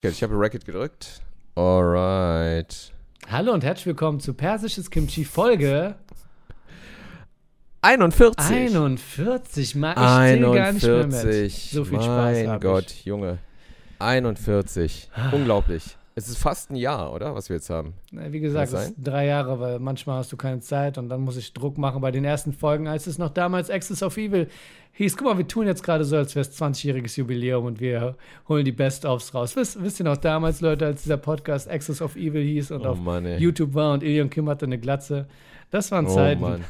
Okay, ich habe Racket gedrückt. Alright. Hallo und herzlich willkommen zu Persisches Kimchi Folge 41. 41. Ma ich zähle gar nicht mehr mit. 41. So viel Spaß Mein Gott, ich. Junge. 41. Unglaublich. Es ist fast ein Jahr, oder? Was wir jetzt haben. Na, Wie gesagt, es sind drei Jahre, weil manchmal hast du keine Zeit und dann muss ich Druck machen bei den ersten Folgen, als es noch damals Access of Evil hieß. Guck mal, wir tun jetzt gerade so, als wäre es 20-jähriges Jubiläum und wir holen die Best-ofs raus. Wisst, wisst ihr noch damals, Leute, als dieser Podcast Access of Evil hieß und Oh auf Mann. YouTube war und Ilion Kim hatte eine Glatze? Das waren Oh Zeiten. Mann.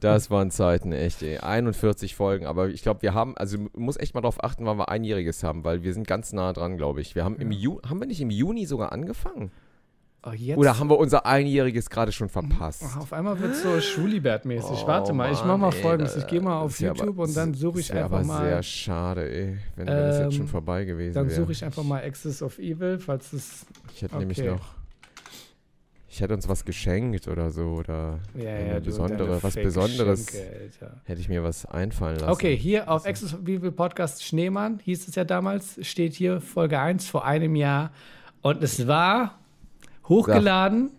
Das waren Zeiten, echt, ey. 41 Folgen, aber ich glaube, wir haben, also muss echt mal darauf achten, wann wir einjähriges haben, weil wir sind ganz nah dran, glaube ich. Wir haben im Ju haben wir nicht im Juni sogar angefangen? Oh, jetzt Oder haben wir unser einjähriges gerade schon verpasst? Auf einmal wird es so Schwulibert-mäßig. Oh, Warte mal, ich mach Mann, mal ey, folgendes. Ich gehe mal auf das YouTube aber- und dann suche ich das einfach aber mal. sehr schade, ey, wenn, wenn das jetzt schon Ähm, vorbei gewesen Dann wäre. suche ich einfach mal Axis of Evil, falls es. Ich hätte nämlich okay. noch. Ich hätte uns was geschenkt oder so oder Ja, ja, besondere, was Fake Besonderes. Geschenke, Alter. Hätte ich mir was einfallen lassen. Okay, hier auf Access of Evil Podcast Schneemann hieß es ja damals, steht hier Folge 1 vor einem Jahr. Und es war hochgeladen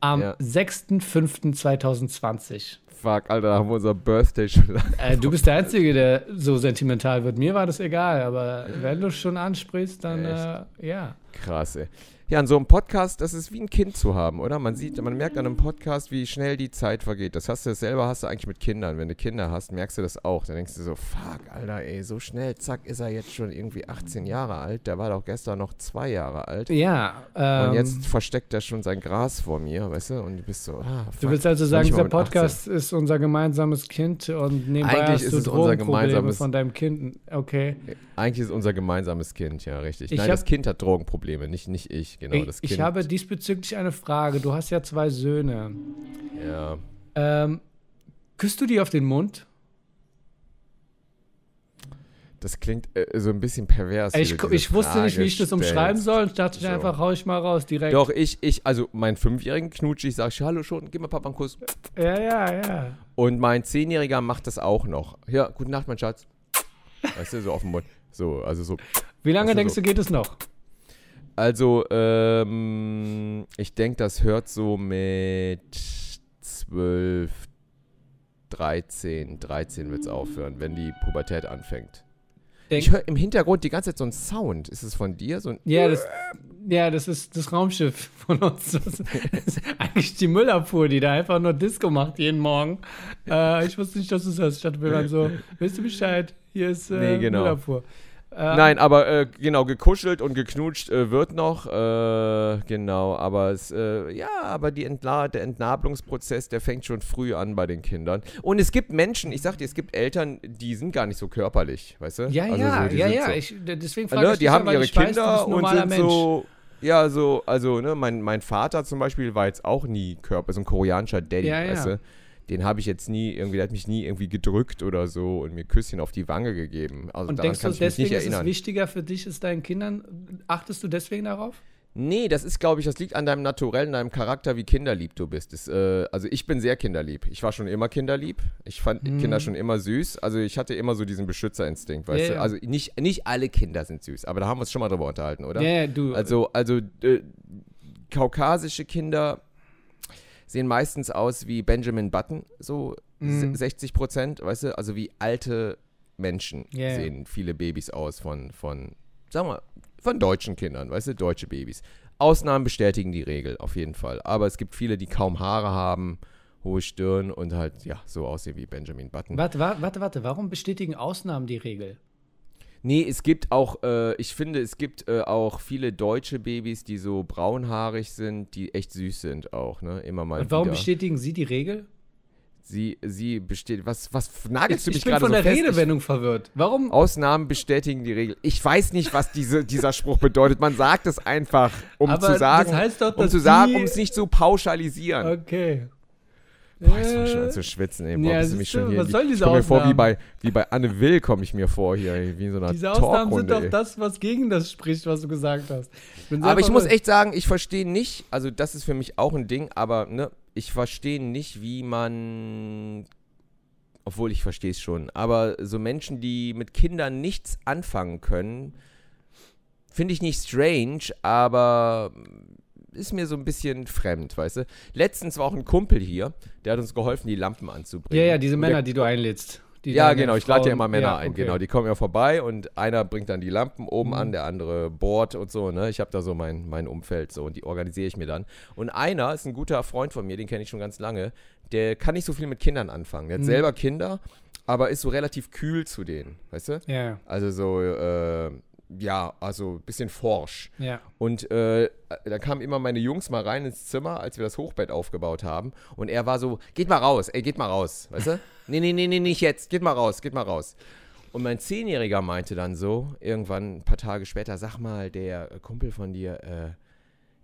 am Ja. 6.5.2020. Fuck, Alter, da haben wir unser Birthday schon lange. Äh, du bist der Einzige, der so sentimental wird. Mir war das egal, aber wenn du schon ansprichst, dann äh, ja. Krass, ey. Ja, an so einem Podcast, das ist wie ein Kind zu haben, oder? Man sieht, man merkt an einem Podcast, wie schnell die Zeit vergeht. Das hast du selber hast du eigentlich mit Kindern. Wenn du Kinder hast, merkst du das auch. Dann denkst du so, fuck, Alter, ey, so schnell, zack, ist er jetzt schon irgendwie 18 Jahre alt. Der war doch gestern noch zwei Jahre alt. Ja, ähm, Und jetzt versteckt er schon sein Gras vor mir, weißt du? Und du bist so, ah, fuck. Du willst also sagen, dieser mit 18. Podcast ist unser gemeinsames Kind und nebenbei Eigentlich hast ist du es unser Drogenprobleme gemeinsames- von deinem Kind. Okay. Eigentlich ist unser gemeinsames Kind, ja, richtig. Ich Nein, das Kind hat Drogenprobleme, nicht, nicht ich, genau. Ich, ich habe diesbezüglich eine Frage. Du hast ja zwei Söhne. Ja. Ähm, küsst du die auf den Mund? Das klingt äh, so ein bisschen pervers. Ich, du ich wusste nicht, wie ich das umschreiben soll. Ich dachte ich So. einfach, hau ich mal raus direkt. Doch, ich, ich, also meinen Fünfjährigen knutsche ich, sag ich, hallo schon, gib mir Papa einen Kuss. Ja, ja, ja. Und mein Zehnjähriger macht das auch noch. Ja, gute Nacht, mein Schatz. Weißt du, so auf dem Mund. So, also so. Wie lange Das ist denkst so. du, geht es noch? Also, ähm, ich denke, das hört so mit 12, 13, 13 wird es aufhören, wenn die Pubertät anfängt. Denk- ich höre im Hintergrund die ganze Zeit so einen Sound. Ist es von dir? So ein Ja, das, ja, das ist das Raumschiff von uns. Das ist, eigentlich die Müllabfuhr, die da einfach nur Disco macht jeden Morgen. Äh, ich wusste nicht, dass du es hörst. Ich dachte, wir waren so, weißt du Bescheid? Hier ist äh, Nee, genau. Müllabfuhr. Äh, Nein, aber äh, genau, gekuschelt und geknutscht äh, wird noch. Äh, genau, aber es, äh, ja, aber die Entla der Entnabelungsprozess, der fängt schon früh an bei den Kindern. Und es gibt Menschen, ich sag dir, es gibt Eltern, die sind gar nicht so körperlich, weißt du? Ja, Also ja, so, ja, ja. So, Ich, deswegen frage ne, ich die dich haben ja, ihre weiß, Kinder ein und sind Mensch. so. Ja, so, also, ne, mein, mein Vater zum Beispiel war jetzt auch nie Körper, so ein koreanischer Daddy, Ja, ja. weißt du? Den habe ich jetzt nie irgendwie, der hat mich nie irgendwie gedrückt oder so und mir Küsschen auf die Wange gegeben. Also Und denkst du, deswegen ist es wichtiger für dich, ist deinen Kindern, achtest du deswegen darauf? Nee, das ist, glaube ich, das liegt an deinem Naturell, an deinem Charakter, wie kinderlieb du bist. Das, äh, also ich bin sehr kinderlieb. Ich war schon immer kinderlieb. Ich fand Mhm. Kinder schon immer süß. Also ich hatte immer so diesen Beschützerinstinkt, weißt Ja, du? ja. Also nicht, nicht alle Kinder sind süß, aber da haben wir uns schon mal drüber unterhalten, oder? Ja, ja, du. Also, also äh, kaukasische Kinder sehen meistens aus wie Benjamin Button, so Mhm. se- 60 Prozent, weißt du? Also wie alte Menschen ja. sehen viele Babys aus von, von, sagen wir, von deutschen Kindern, weißt du, deutsche Babys. Ausnahmen bestätigen die Regel, auf jeden Fall. Aber es gibt viele, die kaum Haare haben, hohe Stirn und halt, ja, so aussehen wie Benjamin Button. warte, warte, warte, warte. Warum bestätigen Ausnahmen die Regel? Nee, es gibt auch, äh, ich finde, es gibt äh, auch viele deutsche Babys, die so braunhaarig sind, die echt süß sind auch, ne? Immer mal Und warum wieder. bestätigen sie die Regel? Sie, sie besteht, was, was nagelst du Ich mich bin gerade von so der fest? Ich- Redewendung verwirrt. Warum? Ausnahmen bestätigen die Regel. Ich weiß nicht, was diese, dieser Spruch bedeutet. Man sagt es einfach, um Aber zu sagen, das heißt doch, um zu sagen, um es nicht so pauschalisieren. Okay. Boah, ich fange schon an zu schwitzen, ey. Boah, Ja, du mich schon hier. was soll ich diese komme mir vor wie bei, wie bei Anne Will, komme ich mir vor hier, wie in so einer Diese Ausnahmen sind doch ey. das, was gegen das spricht, was du gesagt hast. Ich Aber ich muss echt sagen, ich verstehe nicht, also das ist für mich auch ein Ding, aber ne, ich verstehe nicht, wie man, obwohl ich verstehe es schon, aber so Menschen, die mit Kindern nichts anfangen können, finde ich nicht strange, aber ist mir so ein bisschen fremd, weißt du. Letztens war auch ein Kumpel hier, der hat uns geholfen, die Lampen anzubringen. Ja, ja, diese Männer, der, die du einlädst. Die Ja, genau, ich lade ja immer Männer Ja, ein, okay. genau. Die kommen ja vorbei und einer bringt dann die Lampen oben Mhm. an, der andere bohrt und so, ne? Ich habe da so mein, mein Umfeld so und die organisiere ich mir dann. Und einer ist ein guter Freund von mir, den kenne ich schon ganz lange, der kann nicht so viel mit Kindern anfangen. Der hat Mhm. selber Kinder, aber ist so relativ kühl zu denen, weißt du? Ja, Also so, äh, ja, also ein bisschen forsch. ja. Und äh, da kamen immer meine Jungs mal rein ins Zimmer, als wir das Hochbett aufgebaut haben. Und er war so, geht mal raus, ey, geht mal raus, weißt du? nee, nee, nee, nee, nicht jetzt, geht mal raus, geht mal raus. Und mein Zehnjähriger meinte dann so, irgendwann ein paar Tage später, sag mal, der Kumpel von dir, äh,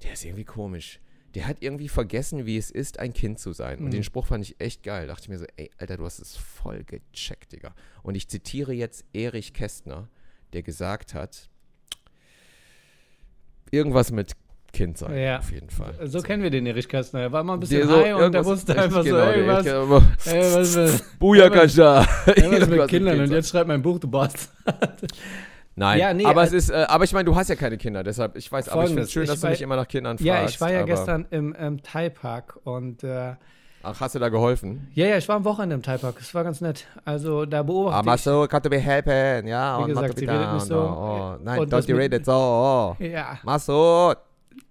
der ist irgendwie komisch. Der hat irgendwie vergessen, wie es ist, ein Kind zu sein. Und Mhm. den Spruch fand ich echt geil. Dachte ich mir so, ey, Alter, du hast es voll gecheckt, Digga. Und ich zitiere jetzt Erich Kästner, der gesagt hat, irgendwas mit Kind sein, Ja. auf jeden Fall. So kennen wir den Erich Kästner. Er war mal ein bisschen so high und der irgendwas- wusste einfach so, genau, ey, der was, Erich- ey, was, was, Booyakascha. ey, was Irgendwas mit Kindern Kind und jetzt schreibt mein Buch, du Bastard. Nein, Ja, nee, aber äh, es ist, äh, aber ich meine, du hast ja keine Kinder, deshalb, ich weiß, aber ich finde es schön, dass du war- nicht immer nach Kindern fragst. Ja, ich war ja gestern im ähm, Thai Park und äh, Ach, hast du da geholfen? ja, ja, ich war am Wochenende im Thai Park. Es war ganz nett. Also da beobachte Aber ich. so, kannst du mir helfen? Ja, Wie und gesagt, sie redet nicht so. Oh, nein, Und das don't you mit- read it so. Oh. Ja, Masud.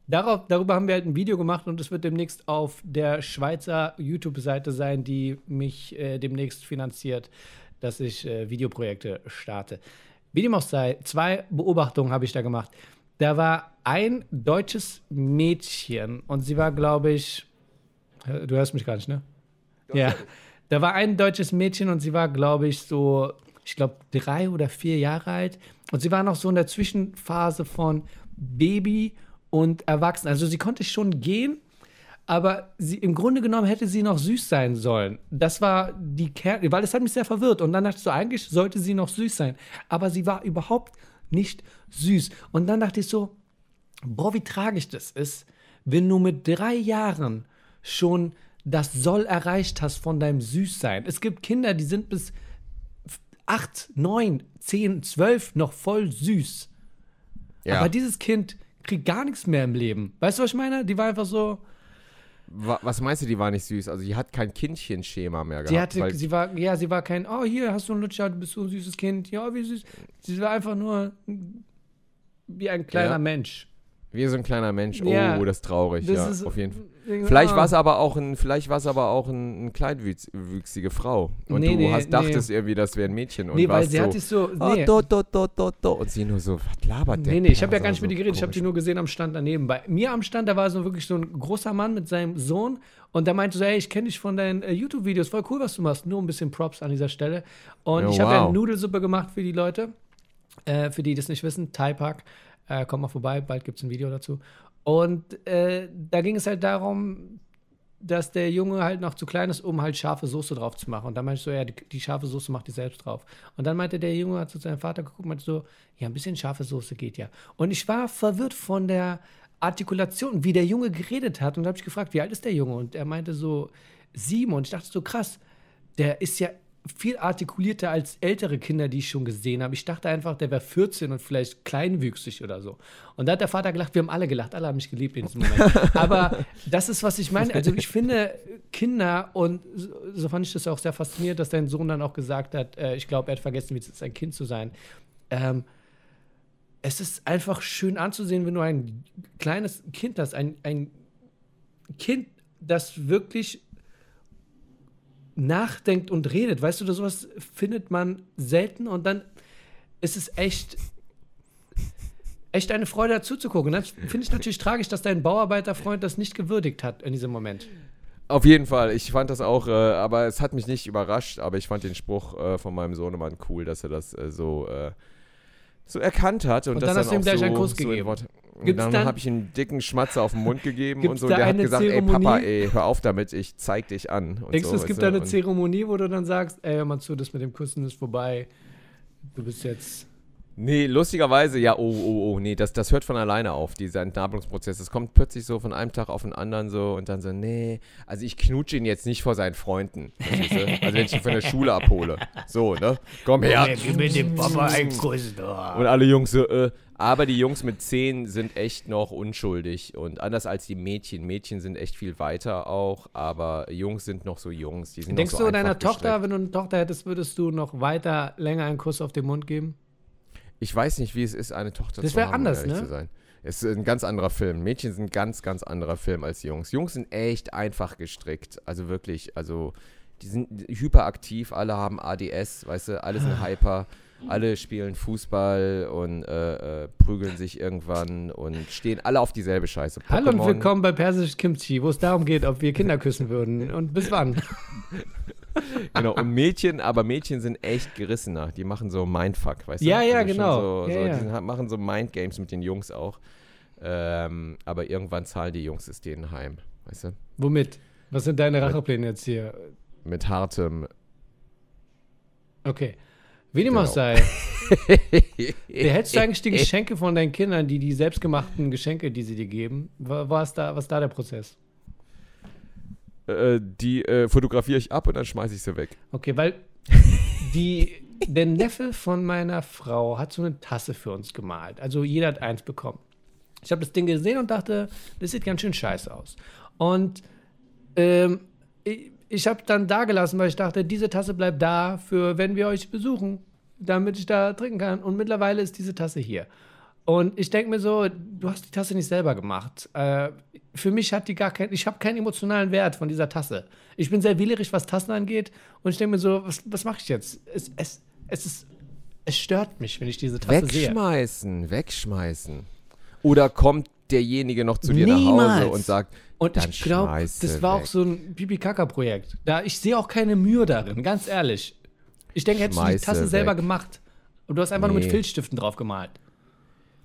darauf, darüber haben wir halt ein Video gemacht und es wird demnächst auf der Schweizer YouTube-Seite sein, die mich äh, demnächst finanziert, dass ich äh, Videoprojekte starte. Wie dem auch sei, zwei Beobachtungen habe ich da gemacht. Da war ein deutsches Mädchen und sie war, glaube ich, du hörst mich gar nicht, ne? Ja, da war ein deutsches Mädchen und sie war, glaube ich, so, ich glaube, drei oder vier Jahre alt. Und sie war noch so in der Zwischenphase von Baby und Erwachsen. Also sie konnte schon gehen, aber sie, im Grunde genommen hätte sie noch süß sein sollen. Das war die Kern, weil es hat mich sehr verwirrt. Und dann dachte ich so, eigentlich sollte sie noch süß sein. Aber sie war überhaupt nicht süß. Und dann dachte ich so, boah, wie tragisch das ist, wenn du mit drei Jahren schon das Soll erreicht hast von deinem Süßsein. Es gibt Kinder, die sind bis acht, neun, zehn, zwölf noch voll süß. Ja. Aber dieses Kind kriegt gar nichts mehr im Leben. Weißt du, was ich meine? Die war einfach so, Wa- Was meinst du, die war nicht süß? Also, die hat kein Kindchenschema mehr gehabt. sie hatte, sie war, ja, sie war kein, oh, hier hast du einen Lutscher, du bist so ein süßes Kind, ja, wie süß. Sie war einfach nur wie ein kleiner Ja. Mensch. Wie so ein kleiner Mensch. Oh, Ja. das ist traurig. Das ja, ist- auf jeden Fall. Vielleicht ah. war es aber auch ein, vielleicht war es aber auch ein, ein kleinwüchsige Frau. Und Nee, du nee, hast, nee. dachtest irgendwie, das wäre ein Mädchen. Und Nee, weil sie so, hat sich so, Oh, nee. do, do, do, do, do. Und sie nur so, was labert der? Nee, nee, ich habe ja gar nicht mit ihr geredet. Ich habe die nur gesehen am Stand daneben. Bei mir am Stand, da war so wirklich so ein großer Mann mit seinem Sohn und der meinte so, ey, ich kenne dich von deinen äh, YouTube-Videos, voll cool, was du machst. Nur ein bisschen Props an dieser Stelle. Und Ja, ich habe ja wow. Nudelsuppe gemacht für die Leute, äh, für die, die das nicht wissen. Thai Park, äh, kommt mal vorbei, bald gibt es ein Video dazu. Und äh, da ging es halt darum, dass der Junge halt noch zu klein ist, um halt scharfe Soße drauf zu machen. Und dann meinte ich so, ja, die, die scharfe Soße macht die selbst drauf. Und dann meinte der Junge, hat zu seinem Vater geguckt, meinte so, ja, ein bisschen scharfe Soße geht ja. Und ich war verwirrt von der Artikulation, wie der Junge geredet hat. Und da habe ich gefragt, wie alt ist der Junge? Und er meinte so, sieben. Und ich dachte so, krass, der ist ja viel artikulierter als ältere Kinder, die ich schon gesehen habe. Ich dachte einfach, der wäre 14 und vielleicht kleinwüchsig oder so. Und da hat der Vater gelacht, wir haben alle gelacht, alle haben mich geliebt in diesem Moment. Aber das ist, was ich meine. Also ich finde Kinder, und so, fand ich das auch sehr faszinierend, dass dein Sohn dann auch gesagt hat, äh, ich glaube, er hat vergessen, wie es ist, ein Kind zu sein. Ähm, es ist einfach schön anzusehen, wenn du ein kleines Kind hast, ein, ein Kind, das wirklich nachdenkt und redet. Weißt du, sowas findet man selten und dann ist es echt, echt eine Freude dazu zu gucken. Das finde ich natürlich tragisch, dass dein Bauarbeiterfreund das nicht gewürdigt hat in diesem Moment. Auf jeden Fall. Ich fand das auch, äh, aber es hat mich nicht überrascht, aber ich fand den Spruch äh, von meinem Sohnemann cool, dass er das äh, so, äh, so erkannt hat. Und, Und das dann hast du ihm gleich so, einen Kuss so gegeben. Gibt's dann dann- habe ich ihm einen dicken Schmatzer auf den Mund gegeben und so. Und der hat gesagt, ey Zeremonie? Papa, ey, hör auf damit, ich zeig dich an. Und Denkst so, du, es gibt da eine Und- Zeremonie, wo du dann sagst, ey, hör mal zu, das mit dem Küssen ist vorbei. Du bist jetzt. Nee, lustigerweise, ja, oh, oh, oh, nee, das, das hört von alleine auf, dieser Entnabelungsprozess. Das kommt plötzlich so von einem Tag auf den anderen so und dann so, nee, also ich knutsche ihn jetzt nicht vor seinen Freunden. Also wenn ich ihn von der Schule abhole. So, ne? Komm her. Gib mir dem Papa einen Kuss. da. Und alle Jungs so, äh, aber die Jungs mit 10 sind echt noch unschuldig und anders als die Mädchen. Mädchen sind echt viel weiter auch, aber Jungs sind noch so Jungs. Die sind Denkst so du deiner einfach Tochter, wenn du eine Tochter hättest, würdest du noch weiter länger einen Kuss auf den Mund geben? Ich weiß nicht, wie es ist, eine Tochter Das zu haben, um anders, ehrlich ne? zu sein. Es ist ein ganz anderer Film. Mädchen sind ein ganz, ganz anderer Film als Jungs. Jungs sind echt einfach gestrickt. Also wirklich, also die sind hyperaktiv, alle haben ADS, weißt du, alle sind hyper, alle spielen Fußball und äh, äh, prügeln sich irgendwann und stehen alle auf dieselbe Scheiße. Hallo und Pokémon- willkommen bei Persisch Kimchi, wo es darum geht, ob wir Kinder küssen würden und bis wann. Genau, und Mädchen, aber Mädchen sind echt gerissener. Die machen so Mindfuck, weißt du? Ja, ja, schon genau. So, Ja, so, ja. Die machen so Mindgames mit den Jungs auch. Ähm, aber irgendwann zahlen die Jungs es denen heim, weißt du? Womit? Was sind deine Rachepläne jetzt hier? Mit hartem. Okay. Wie dem auch Genau. sei. Behältst du eigentlich die Geschenke von deinen Kindern, die die selbstgemachten Geschenke, die sie dir geben? Wa- Was da, was da der Prozess? Äh, die äh, fotografiere ich ab und dann schmeiße ich sie weg. Okay, weil die, der Neffe von meiner Frau hat so eine Tasse für uns gemalt. Also jeder hat eins bekommen. Ich habe das Ding gesehen und dachte, das sieht ganz schön scheiße aus. Und ähm, ich, ich habe dann da gelassen, weil ich dachte, diese Tasse bleibt da für, wenn wir euch besuchen, damit ich da trinken kann. Und mittlerweile ist diese Tasse hier. Und ich denke mir so, du hast die Tasse nicht selber gemacht. Äh, für mich hat die gar keinen, ich habe keinen emotionalen Wert von dieser Tasse. Ich bin sehr wählerisch, was Tassen angeht. Und ich denke mir so, was, was mache ich jetzt? Es, es, es, ist, es stört mich, wenn ich diese Tasse sehe. Wegschmeißen, wegschmeißen. Oder kommt derjenige noch zu dir nach Niemals. Hause und sagt, Und dann ich glaube, das war weg. auch so ein Pipi-Kaka-Projekt. Da, ich sehe auch keine Mühe darin, ganz ehrlich. Ich denke, hättest du die Tasse sie selber weg. gemacht. Und du hast einfach nur Nee. mit Filzstiften drauf gemalt.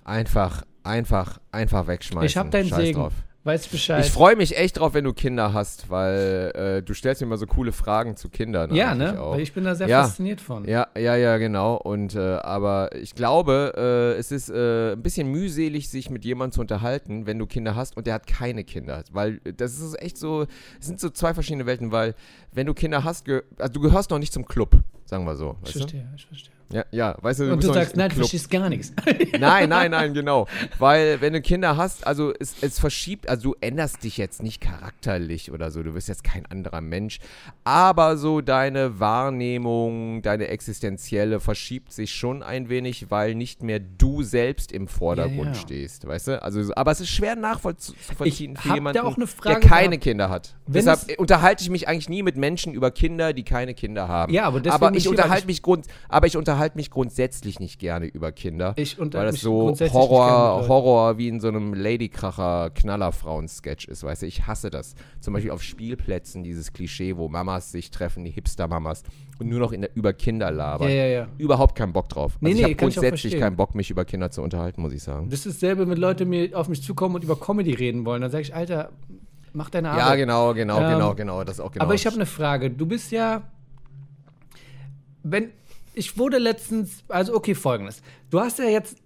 Einfach, einfach, einfach wegschmeißen. Ich habe deinen Scheiß Segen. drauf. Weißt Bescheid. Ich freue mich echt drauf, wenn du Kinder hast, weil äh, du stellst mir immer so coole Fragen zu Kindern. ja, ne? Auch. Ich bin da sehr Ja. fasziniert von. Ja, ja, ja, genau. Und äh, aber ich glaube, äh, es ist äh, ein bisschen mühselig, sich mit jemandem zu unterhalten, wenn du Kinder hast und der hat keine Kinder. Weil das ist echt so, es sind so zwei verschiedene Welten, weil wenn du Kinder hast, also du gehörst noch nicht zum Club, sagen wir so. Ich Weißt du? verstehe, ich verstehe. Ja, ja, weißt du, Und du sagst, nein, du verstehst gar nichts. Nein, nein, nein, genau. Weil wenn du Kinder hast, also es, es verschiebt, also du änderst dich jetzt nicht charakterlich oder so, du wirst jetzt kein anderer Mensch, aber so deine Wahrnehmung, deine existenzielle verschiebt sich schon ein wenig, weil nicht mehr du selbst im Vordergrund Ja, ja. stehst, weißt du? Also, aber es ist schwer nachvollziehen Ich für jemanden, auch eine der keine gehabt. Kinder hat. Wenn Deshalb es- unterhalte ich mich eigentlich nie mit Menschen über Kinder, die keine Kinder haben. Ja, aber deswegen aber ich unterhalte ich- mich grund, aber ich unterhalte mich grundsätzlich nicht gerne über Kinder. Ich unter- Weil das mich so grundsätzlich nicht gerne Horror, mit Leuten. Horror wie in so einem Ladykracher Knallerfrauen-Sketch ist, weißt du, ich hasse das. Zum Beispiel auf Spielplätzen dieses Klischee, wo Mamas sich treffen, die Hipster-Mamas und nur noch in der, über Kinder labern. Ja, ja, ja. Überhaupt keinen Bock drauf. Also Nee, ich nee, habe grundsätzlich keinen Bock, mich über Kinder zu unterhalten, muss ich sagen. Das ist dasselbe, wenn Leute mir auf mich zukommen und über Comedy reden wollen. Dann sage ich, Alter, mach deine Arbeit. Ja, genau, genau, Ähm, genau, genau, das auch genau. Aber ich habe eine Frage. Du bist ja, wenn ich wurde letztens, also okay, folgendes. Du hast ja jetzt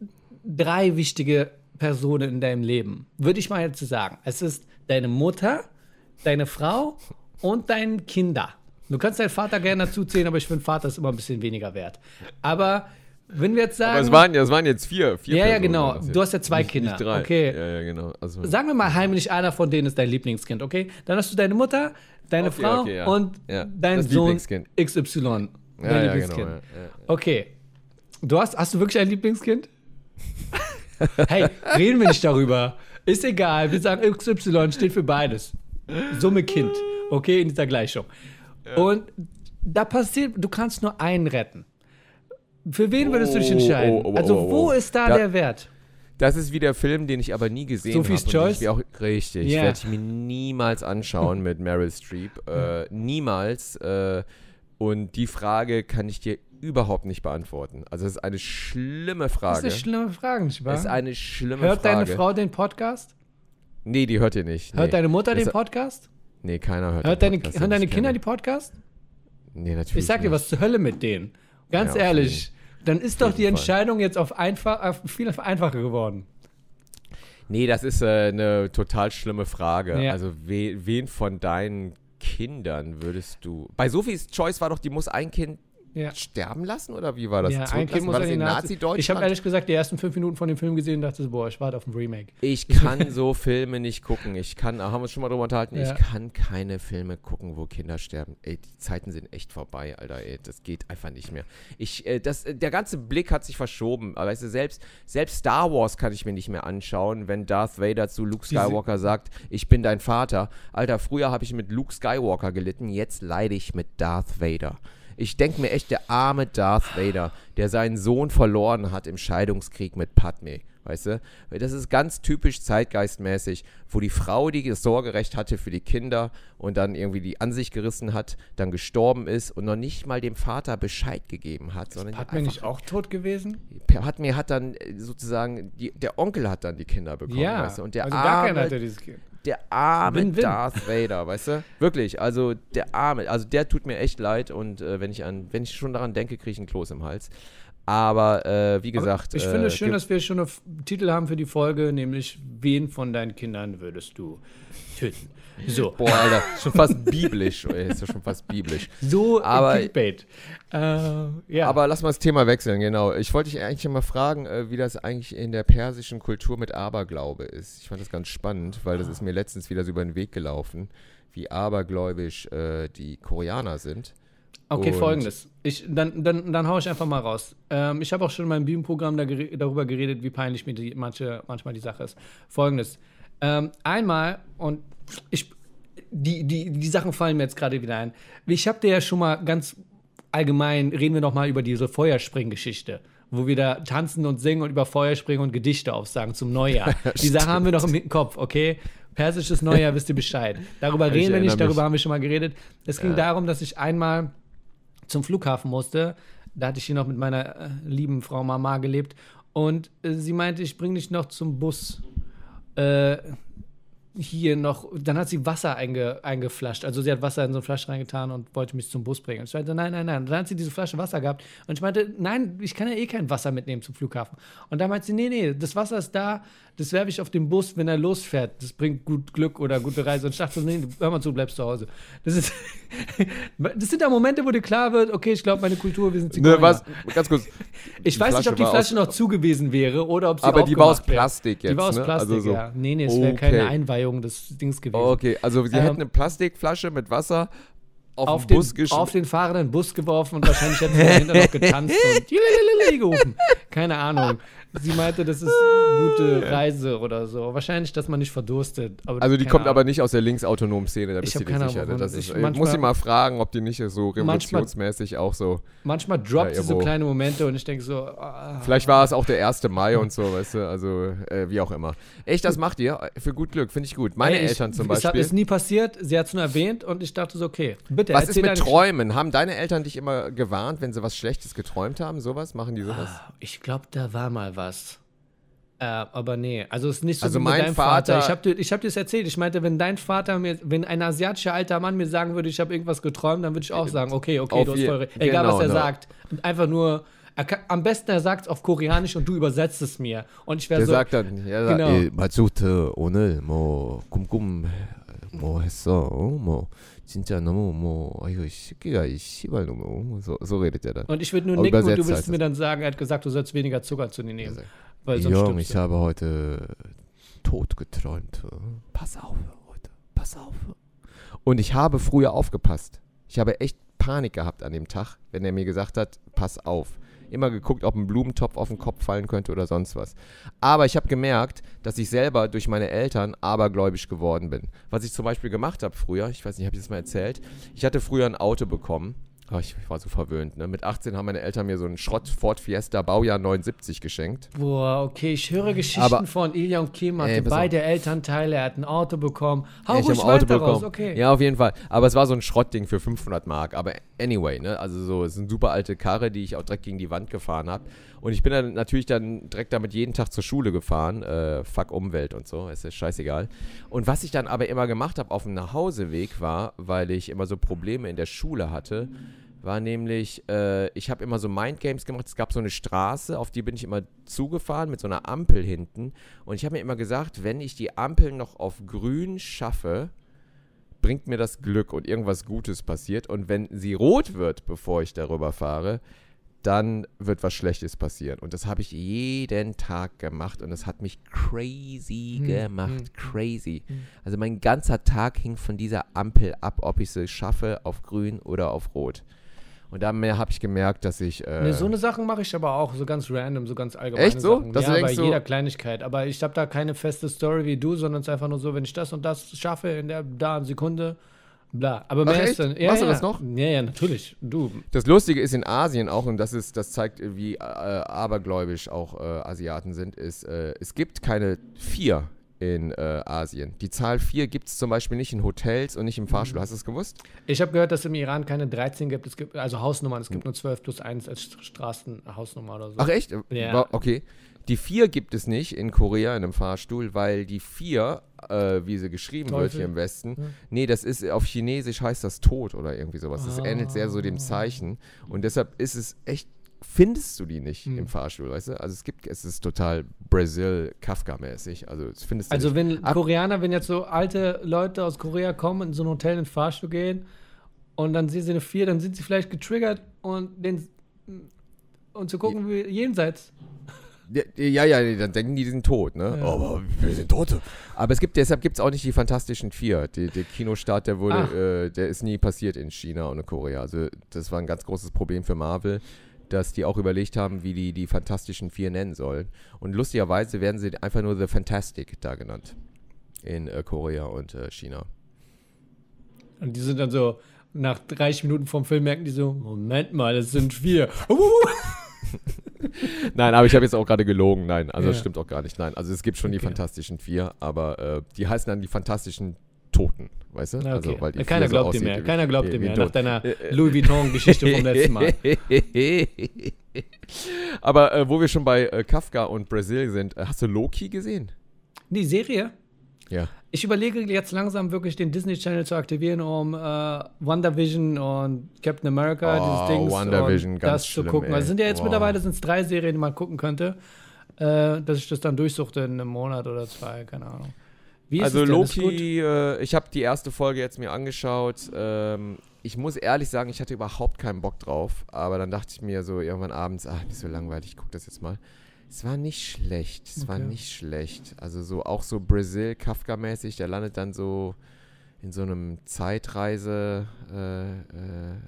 drei wichtige Personen in deinem Leben, würde ich mal jetzt sagen. Es ist deine Mutter, deine Frau und deine Kinder. Du kannst deinen Vater gerne dazu zählen, aber ich finde, Vater ist immer ein bisschen weniger wert. Aber wenn wir jetzt sagen, aber es waren, ja, es waren jetzt vier. vier Ja, ja, Personen genau. waren das Du hast ja zwei nicht, Kinder. Nicht drei. Okay. Ja, ja, genau. Also, sagen wir mal heimlich, einer von denen ist dein Lieblingskind, okay? Dann hast du deine Mutter, deine Okay, Frau okay, ja. und Ja, dein Sohn Lieblingskind. XY. Dein ja, ja, genau. Lieblingskind. Ja, ja. Okay. Du hast, hast du wirklich ein Lieblingskind? hey, reden wir nicht darüber. Ist egal, wir sagen XY steht für beides. Summe Kind. Okay, in dieser Gleichung. Und da passiert, du kannst nur einen retten. Für wen würdest du dich Oh, entscheiden? oh, oh, also, oh, oh. wo ist da, Da- der Wert? Das ist wie der Film, den ich aber nie gesehen habe. Sophie's Choice? auch, richtig, Ja. werde ich mir niemals anschauen mit Meryl Streep. Äh, niemals. Äh, und die Frage kann ich dir überhaupt nicht beantworten. Also es ist eine schlimme Das Frage. ist eine schlimme Frage, nicht wahr? Es ist eine schlimme Hört Frage. deine Frau den Podcast? Nee, die hört ihr nicht. Hört nee. deine Mutter den Das- Podcast? Nee, keiner hört Hört den deine, Podcast, hören den deine Kinder die Podcast? Nee, natürlich Ich sag dir, was zur Hölle mit denen. Ganz Ja, ehrlich, Dann ist doch die Entscheidung jetzt auf einfach, auf viel einfacher geworden. Nee, das ist äh, eine total schlimme Frage. Ja. Also, we, wen von deinen Kindern würdest du. Bei Sophies Choice war doch, die muss ein Kind Ja. sterben lassen oder wie war das? Ja, ein? Kind muss war das in Nazi-Deutschland? Ich habe ehrlich gesagt die ersten fünf Minuten von dem Film gesehen und dachte, so, boah, ich warte auf ein Remake. Ich kann so Filme nicht gucken. Ich kann, haben wir uns schon mal drüber unterhalten, Ja. ich kann keine Filme gucken, wo Kinder sterben. Ey, die Zeiten sind echt vorbei, Alter, ey. Das geht einfach nicht mehr. Ich, äh, das, äh, der ganze Blick hat sich verschoben. Aber weißt du, selbst, selbst Star Wars kann ich mir nicht mehr anschauen, wenn Darth Vader zu Luke Diese- Skywalker sagt, ich bin dein Vater. Alter, früher habe ich mit Luke Skywalker gelitten, jetzt leide ich mit Darth Vader. Ich denke mir echt, der arme Darth Vader, der seinen Sohn verloren hat im Scheidungskrieg mit Padme. Weißt du? Das ist ganz typisch zeitgeistmäßig, wo die Frau, die das Sorgerecht hatte für die Kinder und dann irgendwie die an sich gerissen hat, dann gestorben ist und noch nicht mal dem Vater Bescheid gegeben hat, sondern Hat mir nicht auch tot gewesen? Padme hat dann äh, sozusagen, die, der Onkel hat dann die Kinder bekommen, ja. weißt du? Und der also gar keiner arme hatte dieses Kind. Der arme Win-win. Darth Vader, weißt du? Wirklich, also der arme, also der tut mir echt leid und äh, wenn ich an, wenn ich schon daran denke, kriege ich einen Kloß im Hals. Aber äh, wie gesagt, Ich äh, finde es schön, dass wir schon einen Titel haben für die Folge, nämlich Wen von deinen Kindern würdest du töten? So, boah, Alter, schon fast biblisch, ist ja schon fast biblisch. so Aber- Clickbait. Äh, ja. Aber lass mal das Thema wechseln, genau. Ich wollte dich eigentlich mal fragen, äh, wie das eigentlich in der persischen Kultur mit Aberglaube ist. Ich fand das ganz spannend, weil das ist mir letztens wieder so über den Weg gelaufen, wie abergläubisch äh, die Koreaner sind. Okay, Und- folgendes. Ich, dann, dann, dann hau ich einfach mal raus. Ähm, ich habe auch schon in meinem Bühnenprogramm da darüber geredet, wie peinlich mir die, manche, manchmal die Sache ist. Folgendes. Ähm, einmal, und ich, die, die, die Sachen fallen mir jetzt gerade wieder ein. Ich habe dir ja schon mal ganz allgemein, reden wir noch mal über diese Feuerspringgeschichte, wo wir da tanzen und singen und über Feuerspringen und Gedichte aufsagen zum Neujahr. die Sache haben wir noch im Kopf, okay? Persisches Neujahr, wisst ihr Bescheid. Darüber Ich reden wir nicht, darüber mich. haben wir schon mal geredet. Es ging Ja. darum, dass ich einmal zum Flughafen musste. Da hatte ich hier noch mit meiner äh, lieben Frau Mama gelebt. Und äh, sie meinte, ich bringe dich noch zum Bus. Äh, hier noch, dann hat sie Wasser einge, eingeflascht. Also sie hat Wasser in so eine Flasche reingetan und wollte mich zum Bus bringen. Und ich meinte, nein, nein, nein. Dann hat sie diese Flasche Wasser gehabt. Und ich meinte, nein, ich kann ja eh kein Wasser mitnehmen zum Flughafen. Und dann meinte sie, nee, nee, das Wasser ist da, das werfe ich auf den Bus, wenn er losfährt. Das bringt gut Glück oder gute Reise. Und ich dachte, so, nee, hör mal zu, bleibst zu Hause. Das, ist das sind da Momente, wo dir klar wird, okay, ich glaube, meine Kultur, wir sind Zigeuner. Ne, was, ganz kurz. Ich weiß nicht, Flasche ob die Flasche noch zugewiesen wäre oder ob sie Aber die war aus. Plastik jetzt, Die war aus ne? Plastik, Also so- ja. Nee, nee, es wäre keine Okay. Einweihung des Dings gewesen. Okay, also sie Ähm, hätten eine Plastikflasche mit Wasser auf, auf, den Bus den, auf den fahrenden Bus geworfen und wahrscheinlich hätten sie dahinter noch getanzt und gerufen. Keine Ahnung. Sie meinte, das ist eine gute Reise oder so. Wahrscheinlich, dass man nicht verdurstet. Also die kommt Ahnung. aber nicht aus der linksautonomen Szene, da Ich bist du dir sicher. Ahnung, Das ist, ich muss manchmal- sie mal fragen, ob die nicht so revolutionsmäßig auch so. Manchmal droppt sie so kleine Momente und ich denke so, ah, Vielleicht war es auch der 1. Mai und so, weißt du, also äh, wie auch immer. Echt, das macht ihr? Für gut Glück, finde ich gut. Meine ey, ich- Eltern zum Es Beispiel. ist nie passiert, sie hat es nur erwähnt und ich dachte so, okay, bitte, was ist mit Träumen? Haben deine Eltern dich immer gewarnt, wenn sie was Schlechtes geträumt haben? Sowas? Machen die sowas? Ich glaube, da war mal was was. Äh, aber nee, also es ist nicht so also mein deinem Vater. Vater. Ich habe dir, hab dir das erzählt. Ich meinte, wenn dein Vater mir, wenn ein asiatischer alter Mann mir sagen würde, ich habe irgendwas geträumt, dann würde ich auch äh, sagen, okay, okay, Auf du hast voll. Egal, genau, was er ne? sagt. Einfach nur, kann, am besten er sagt es auf Koreanisch und du übersetzt es mir. Und ich wäre so. Sagt dann, er genau. sagt. 트 오늘 뭐 꿈꿈 뭐 했어? 어? 뭐 진짜 너무 뭐 아이고 이 새끼가 이 씨발 너무 so, so redet er dann. und ich würde nur Aber nicken und du übersetzt würdest heißt mir das. dann sagen, er hat gesagt, du sollst weniger Zucker zu dir nehmen. sagt, Weil sonst Jung, stirbst ich du. habe heute tot geträumt. Pass auf heute, pass auf. Und ich habe früher aufgepasst. Ich habe echt Panik gehabt an dem Tag, wenn er mir gesagt hat, pass auf. Immer geguckt, ob ein Blumentopf auf den Kopf fallen könnte oder sonst was. Aber ich habe gemerkt, dass ich selber durch meine Eltern abergläubisch geworden bin. Was ich zum Beispiel gemacht habe früher, ich weiß nicht, habe ich das mal erzählt? Ich hatte früher ein Auto bekommen. Oh, ich war so verwöhnt. Ne? Mit 18 haben meine Eltern mir so einen Schrott Ford Fiesta Baujahr 79 geschenkt. Boah, okay, ich höre Geschichten Aber- von Ilja und Kim, Ey, hatte auf. beide Elternteile, er hat ein Auto bekommen. Hau ich ruhig ein Auto bekommen. raus, okay. Ja, auf jeden Fall. Aber es war so ein Schrottding für 500 Mark. Aber anyway, ne? Also so, es ist eine super alte Karre, die ich auch direkt gegen die Wand gefahren habe. Und ich bin dann natürlich dann direkt damit jeden Tag zur Schule gefahren. Äh, fuck Umwelt und so, ist ja scheißegal. Und was ich dann aber immer gemacht habe auf dem Nachhauseweg war, weil ich immer so Probleme in der Schule hatte, war nämlich, äh, ich habe immer so Mindgames gemacht. Es gab so eine Straße, auf die bin ich immer zugefahren mit so einer Ampel hinten. Und ich habe mir immer gesagt, wenn ich die Ampel noch auf grün schaffe, bringt mir das Glück und irgendwas Gutes passiert. Und wenn sie rot wird, bevor ich darüber fahre, dann wird was Schlechtes passieren. Und das habe ich jeden Tag gemacht und es hat mich crazy Hm, gemacht. hm, Crazy. hm. Also mein ganzer Tag hing von dieser Ampel ab, ob ich sie schaffe auf grün oder auf rot. Und da habe ich gemerkt, dass ich. Äh, Ne, so eine Sachen mache ich aber auch, so ganz random, so ganz allgemeine Echt so? Sachen. Dass du ja, bei denkst so- jeder Kleinigkeit. Aber ich habe da keine feste Story wie du, sondern es ist einfach nur so, wenn ich das und das schaffe in der da eine Sekunde, bla. Aber mehr Ach, ist dann. Ja, Machst du ja. das noch? Ja, ja, natürlich. Du. das Lustige ist in Asien auch, und das, ist, das zeigt, wie äh, abergläubisch auch äh, Asiaten sind, ist, äh, es gibt keine vier in äh, Asien. Die Zahl vier gibt es zum Beispiel nicht in Hotels und nicht im Fahrstuhl. Mhm. Hast du es gewusst? Ich habe gehört, dass es im Iran keine 13 gibt, es gibt also Hausnummern, es gibt nur 12 plus 1 als Straßenhausnummer oder so. Ach echt? Ja. Okay. Die vier gibt es nicht in Korea in einem Fahrstuhl, weil die vier, äh, wie sie geschrieben wird Teufel. hier im Westen, Ja. nee, das ist auf Chinesisch heißt das Tod oder irgendwie sowas. Das ähnelt sehr so Ah. dem Zeichen. Und deshalb ist es echt, findest du die nicht Hm. im Fahrstuhl, weißt du? Also es gibt, es ist total Brazil Kafka-mäßig. Also das findest Also wenn Ab- Koreaner, wenn jetzt so alte Leute aus Korea kommen, in so ein Hotel in den Fahrstuhl gehen und dann sehen sie eine 4, dann sind sie vielleicht getriggert und den und zu gucken, wie jenseits. Ja, ja, ja, dann denken die, die sind tot, ne? Ja. Aber wir sind Tote. Aber es gibt, deshalb gibt es auch nicht die Fantastischen Vier. Die, der Kinostart, der wurde, Ach. äh, der ist nie passiert in China und in Korea. Also das war ein ganz großes Problem für Marvel, dass die auch überlegt haben, wie die die Fantastischen Vier nennen sollen. Und lustigerweise werden sie einfach nur The Fantastic da genannt. In äh, Korea und äh, China. Und die sind dann so, nach 30 Minuten vom Film merken die so, Moment mal, das sind vier. Nein, aber ich habe jetzt auch gerade gelogen. Nein, also das Ja. stimmt auch gar nicht. Nein, also es gibt schon die Okay. Fantastischen Vier, aber äh, die heißen dann die Fantastischen Toten, weißt du? Na, okay. Also, weil die Keiner Vier so glaubt dir mehr. Keiner glaubt dir mehr. Nach deiner. Louis Vuitton-Geschichte vom letzten Mal. Aber äh, wo wir schon bei äh, Kafka und Brasil sind, äh, hast du Loki gesehen? Die Serie? Ja. Ich überlege jetzt langsam wirklich den Disney Channel zu aktivieren, um äh, WandaVision und Captain America, Oh, dieses Ding, WandaVision, und ganz das zu schlimm, gucken. ey. Also sind ja jetzt Boah. mittlerweile sind's drei Serien, die man gucken könnte, äh, dass ich das dann durchsuchte in einem Monat oder zwei, keine Ahnung. Wie ist also? Ist? Loki, äh, ich habe die erste Folge jetzt mir angeschaut. Ähm, ich muss ehrlich sagen, ich hatte überhaupt keinen Bock drauf. Aber dann dachte ich mir so irgendwann abends, ach, nicht so langweilig, ich gucke das jetzt mal. Es war nicht schlecht, es war Okay. nicht schlecht. Also so auch so Brasil, Kafka-mäßig, der landet dann so in so einem Zeitreise, äh, äh,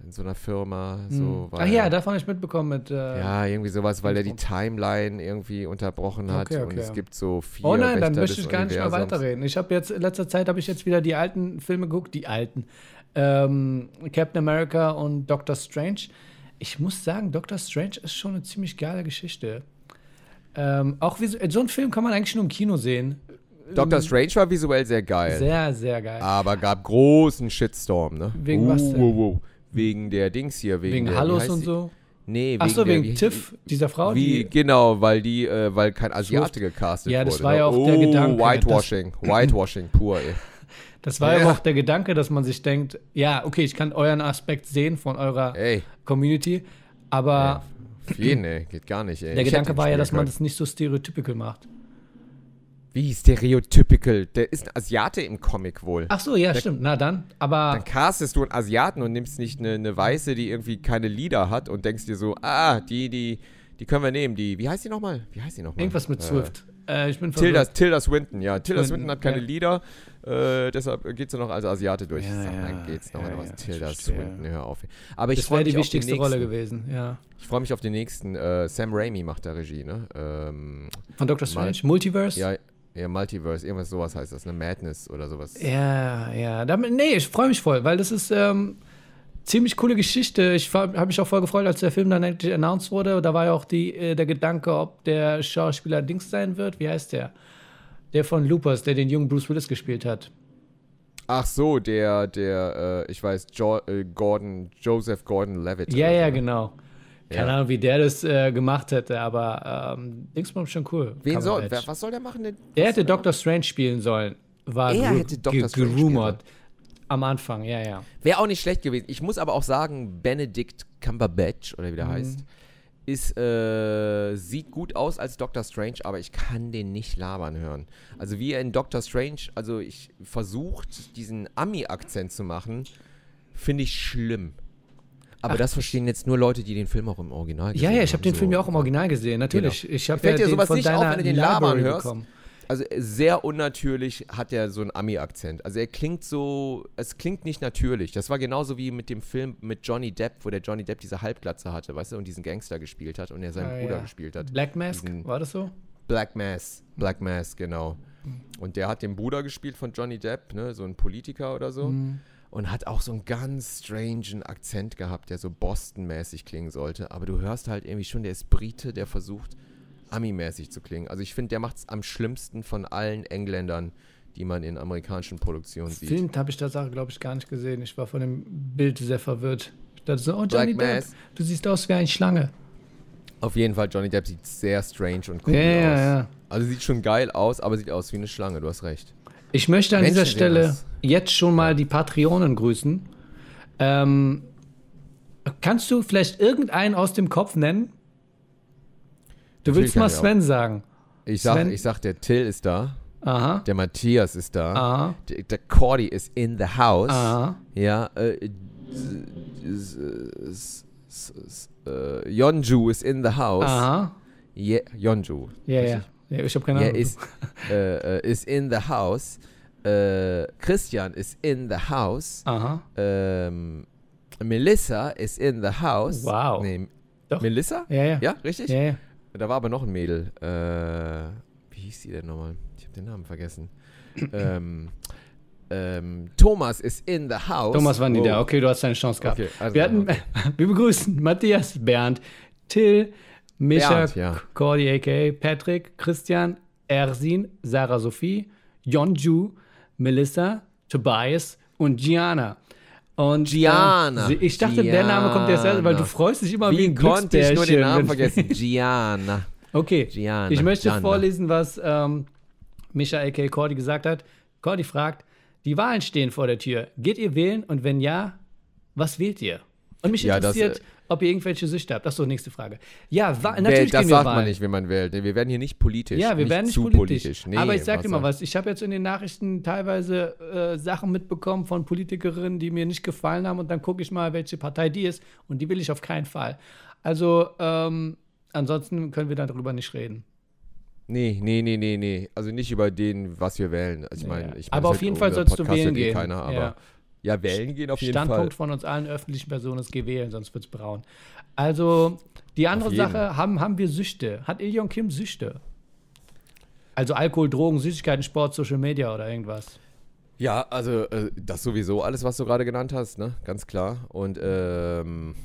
in so einer Firma. So, Hm. Ach ja, davon habe ich mitbekommen mit. Äh, Ja, irgendwie sowas, weil er die. Timeline irgendwie unterbrochen hat Okay, und okay. es gibt so vier Oh nein, dann Wächter möchte des ich gar nicht mehr weiterreden. Ich habe jetzt, in letzter Zeit habe ich jetzt wieder die alten Filme geguckt, die alten. Ähm, Captain America und Doctor Strange. Ich muss sagen, Doctor Strange ist schon eine ziemlich geile Geschichte. Ähm, auch visu- so einen Film kann man eigentlich nur im Kino sehen. Doctor Ähm, Strange war visuell sehr geil. Sehr, sehr geil. aber gab großen Shitstorm, ne? Wegen was denn? wow, wow. Wegen der Dings hier, wegen, wegen der, Hallos und die? so. Nee, Achso, der- wegen wie- Tiff, dieser Frau. Wie, die, genau, weil die, äh, weil kein Asiate gecastet Ja, wurde. das war ne? ja auch oh, der Gedanke, Whitewashing, Whitewashing pur, ey. das war ja Ja. auch der Gedanke, dass man sich denkt, ja, okay, ich kann euren Aspekt sehen von eurer Ey, Community, aber auf jeden, ey, geht gar nicht, ey. der Ich Gedanke war ja, dass man das nicht so stereotypical macht. Wie stereotypical, der ist ein Asiate im Comic wohl. Ach so, ja, stimmt. Na dann, aber Dann castest du einen Asiaten und nimmst nicht eine, eine Weiße, die irgendwie keine Lieder hat und denkst dir so, ah, die, die, die können wir nehmen, die, wie heißt die nochmal? Wie heißt die nochmal? irgendwas mit Äh, Swift. Äh, ich bin Tilda. Tilda Swinton, ja. Tilda Swinton, hat keine ja. Lieder, äh, deshalb geht sie noch als Asiate durch. Ja, Sag, ja, dann geht's noch ja, was. Tilda. Swinton, hör auf. Aber ich Das freue wäre mich die auf die wichtigste nächsten. Rolle gewesen, ja. Ich freue mich auf den nächsten. Äh, Sam Raimi macht da Regie, ne? Ähm, Von Dr. Strange, Multiverse? ja, ja, Multiverse, irgendwas sowas heißt das, ne? Madness oder sowas. Ja, ja. Damit, nee, ich freue mich voll, weil das ist ähm, ziemlich coole Geschichte. Ich habe mich auch voll gefreut, als der Film dann endlich announced wurde. Da war ja auch die, äh, der Gedanke, ob der Schauspieler Dings sein wird. Wie heißt der? Der von Loopers, der den jungen Bruce Willis gespielt hat. Ach so, der, der, äh, ich weiß, jo äh, Gordon, Joseph Gordon-Levitt. Ja, oder ja, so, ne? genau. Keine Ja. Ahnung, wie der das äh, gemacht hätte, aber ähm, Dingsbums schon cool. Wen soll, wer, was soll der machen denn? Er Was hätte der Doctor Strange spielen sollen. War Er hätte Doctor ge- Strange gerumort. Am Anfang, ja, ja. Wäre auch nicht schlecht gewesen. Ich muss aber auch sagen, Benedict Cumberbatch, oder wie der Mhm. heißt, ist, äh, sieht gut aus als Doctor Strange, aber ich kann den nicht labern hören. Also wie er in Doctor Strange, also ich versucht, diesen Ami-Akzent zu machen, finde ich schlimm. Aber Ach, das verstehen jetzt nur Leute, die den Film auch im Original Ja, gesehen ja, ich habe haben, den so. Film ja auch im Original gesehen, natürlich. Ich habe ja Fällt dir sowas von nicht auf, wenn du den Library hörst? bekommen. Also äh, sehr unnatürlich hat er so einen Ami-Akzent. Also er klingt so, es klingt nicht natürlich. Das war genauso wie mit dem Film mit Johnny Depp, wo der Johnny Depp diese Halbglatze hatte, weißt du, und diesen Gangster gespielt hat und er seinen Ah, Bruder ja. gespielt hat. Black Mask, Diesen- war das so? Black Mass, Black Mass, genau. Und der hat den Bruder gespielt von Johnny Depp, ne, so ein Politiker oder so. Mhm. Und hat auch so einen ganz strangen Akzent gehabt, der so Boston-mäßig klingen sollte. Aber du hörst halt irgendwie schon, der ist Brite, der versucht, Ami-mäßig zu klingen. Also ich finde, der macht es am schlimmsten von allen Engländern, die man in amerikanischen Produktionen sieht. Film habe ich Tatsache, glaube ich, gar nicht gesehen. Ich war von dem Bild sehr verwirrt. Ich dachte so, oh, Johnny Depp, du siehst aus wie eine Schlange. Auf jeden Fall, Johnny Depp sieht sehr strange und cool Ja, aus. ja, ja. Also sieht schon geil aus, aber sieht aus wie eine Schlange, du hast recht. Ich möchte an dieser Menschen sehen Stelle jetzt schon mal die Patreonen grüßen. Ähm, kannst du vielleicht irgendeinen aus dem Kopf nennen? Du Natürlich willst mal. Sven sagen. Ich sag, Sven- ich sag, der Till ist da, Aha. der Matthias ist da, Aha. der, der Cordy ist in the house. Aha. Ja, äh, äh, Yonju ist in the house. Aha. Je, Yonju. Ja, ja. Ja ich habe keine Ja, Ahnung. ist, äh, äh, ist in the house. Äh, Christian ist in the house. Aha. Ähm, Melissa ist in the house. Wow. Nee, Doch. Melissa? Ja, ja. Ja, richtig? Ja, ja. Da war aber noch ein Mädel. Äh, wie hieß die denn nochmal? Ich habe den Namen vergessen. ähm, ähm, Thomas ist in the house. Thomas war nie Oh. da. Okay, du hast deine Chance gehabt. Okay, also, wir, hatten, okay. wir begrüßen Matthias, Bernd, Till, Micha, ja. Cordy, a.k.a. Patrick, Christian, Ersin, Sarah Sophie, Yonju, Melissa, Tobias und Gianna. Und, Gianna. äh, ich dachte, der Name kommt erst, erst, weil du Gianna. freust dich immer wie, Wie ein konnte ich nur den Namen vergessen? Gianna. Okay, Gianna. ich möchte Gianna. vorlesen, was ähm, Micha a.k.a. Cordy gesagt hat. Cordy fragt, die Wahlen stehen vor der Tür. Geht ihr wählen? Und wenn ja, was wählt ihr? Und mich Ja, das, interessiert, äh, ob ihr irgendwelche Süchte habt. Achso, nächste Frage. Ja, natürlich das gehen wir sagt Wahlen. man nicht, wenn man wählt. Wir werden hier nicht politisch. Ja, wir werden nicht zu politisch. Nee, Aber ich sag dir mal was. Ich habe jetzt in den Nachrichten teilweise äh, Sachen mitbekommen von Politikerinnen, die mir nicht gefallen haben. Und dann gucke ich mal, welche Partei die ist. Und die will ich auf keinen Fall. Also, ähm, ansonsten können wir darüber nicht reden. Nee, nee, nee, nee, nee. Also nicht über den, was wir wählen. Also ich meine, ich mein, Aber auf wird- jeden Fall sollst du wählen eh gehen. Keiner, aber Ja. Ja. wählen gehen auf jeden Standpunkt Fall. von uns allen öffentlichen Personen ist geh wählen, sonst wird es braun. Also, die andere. Sache, haben, haben wir Süchte? Hat Ilion Kim Süchte? Also Alkohol, Drogen, Süßigkeiten, Sport, Social Media oder irgendwas? Ja, also äh, das sowieso, alles, was du gerade genannt hast, ne? Ganz klar. Und ähm,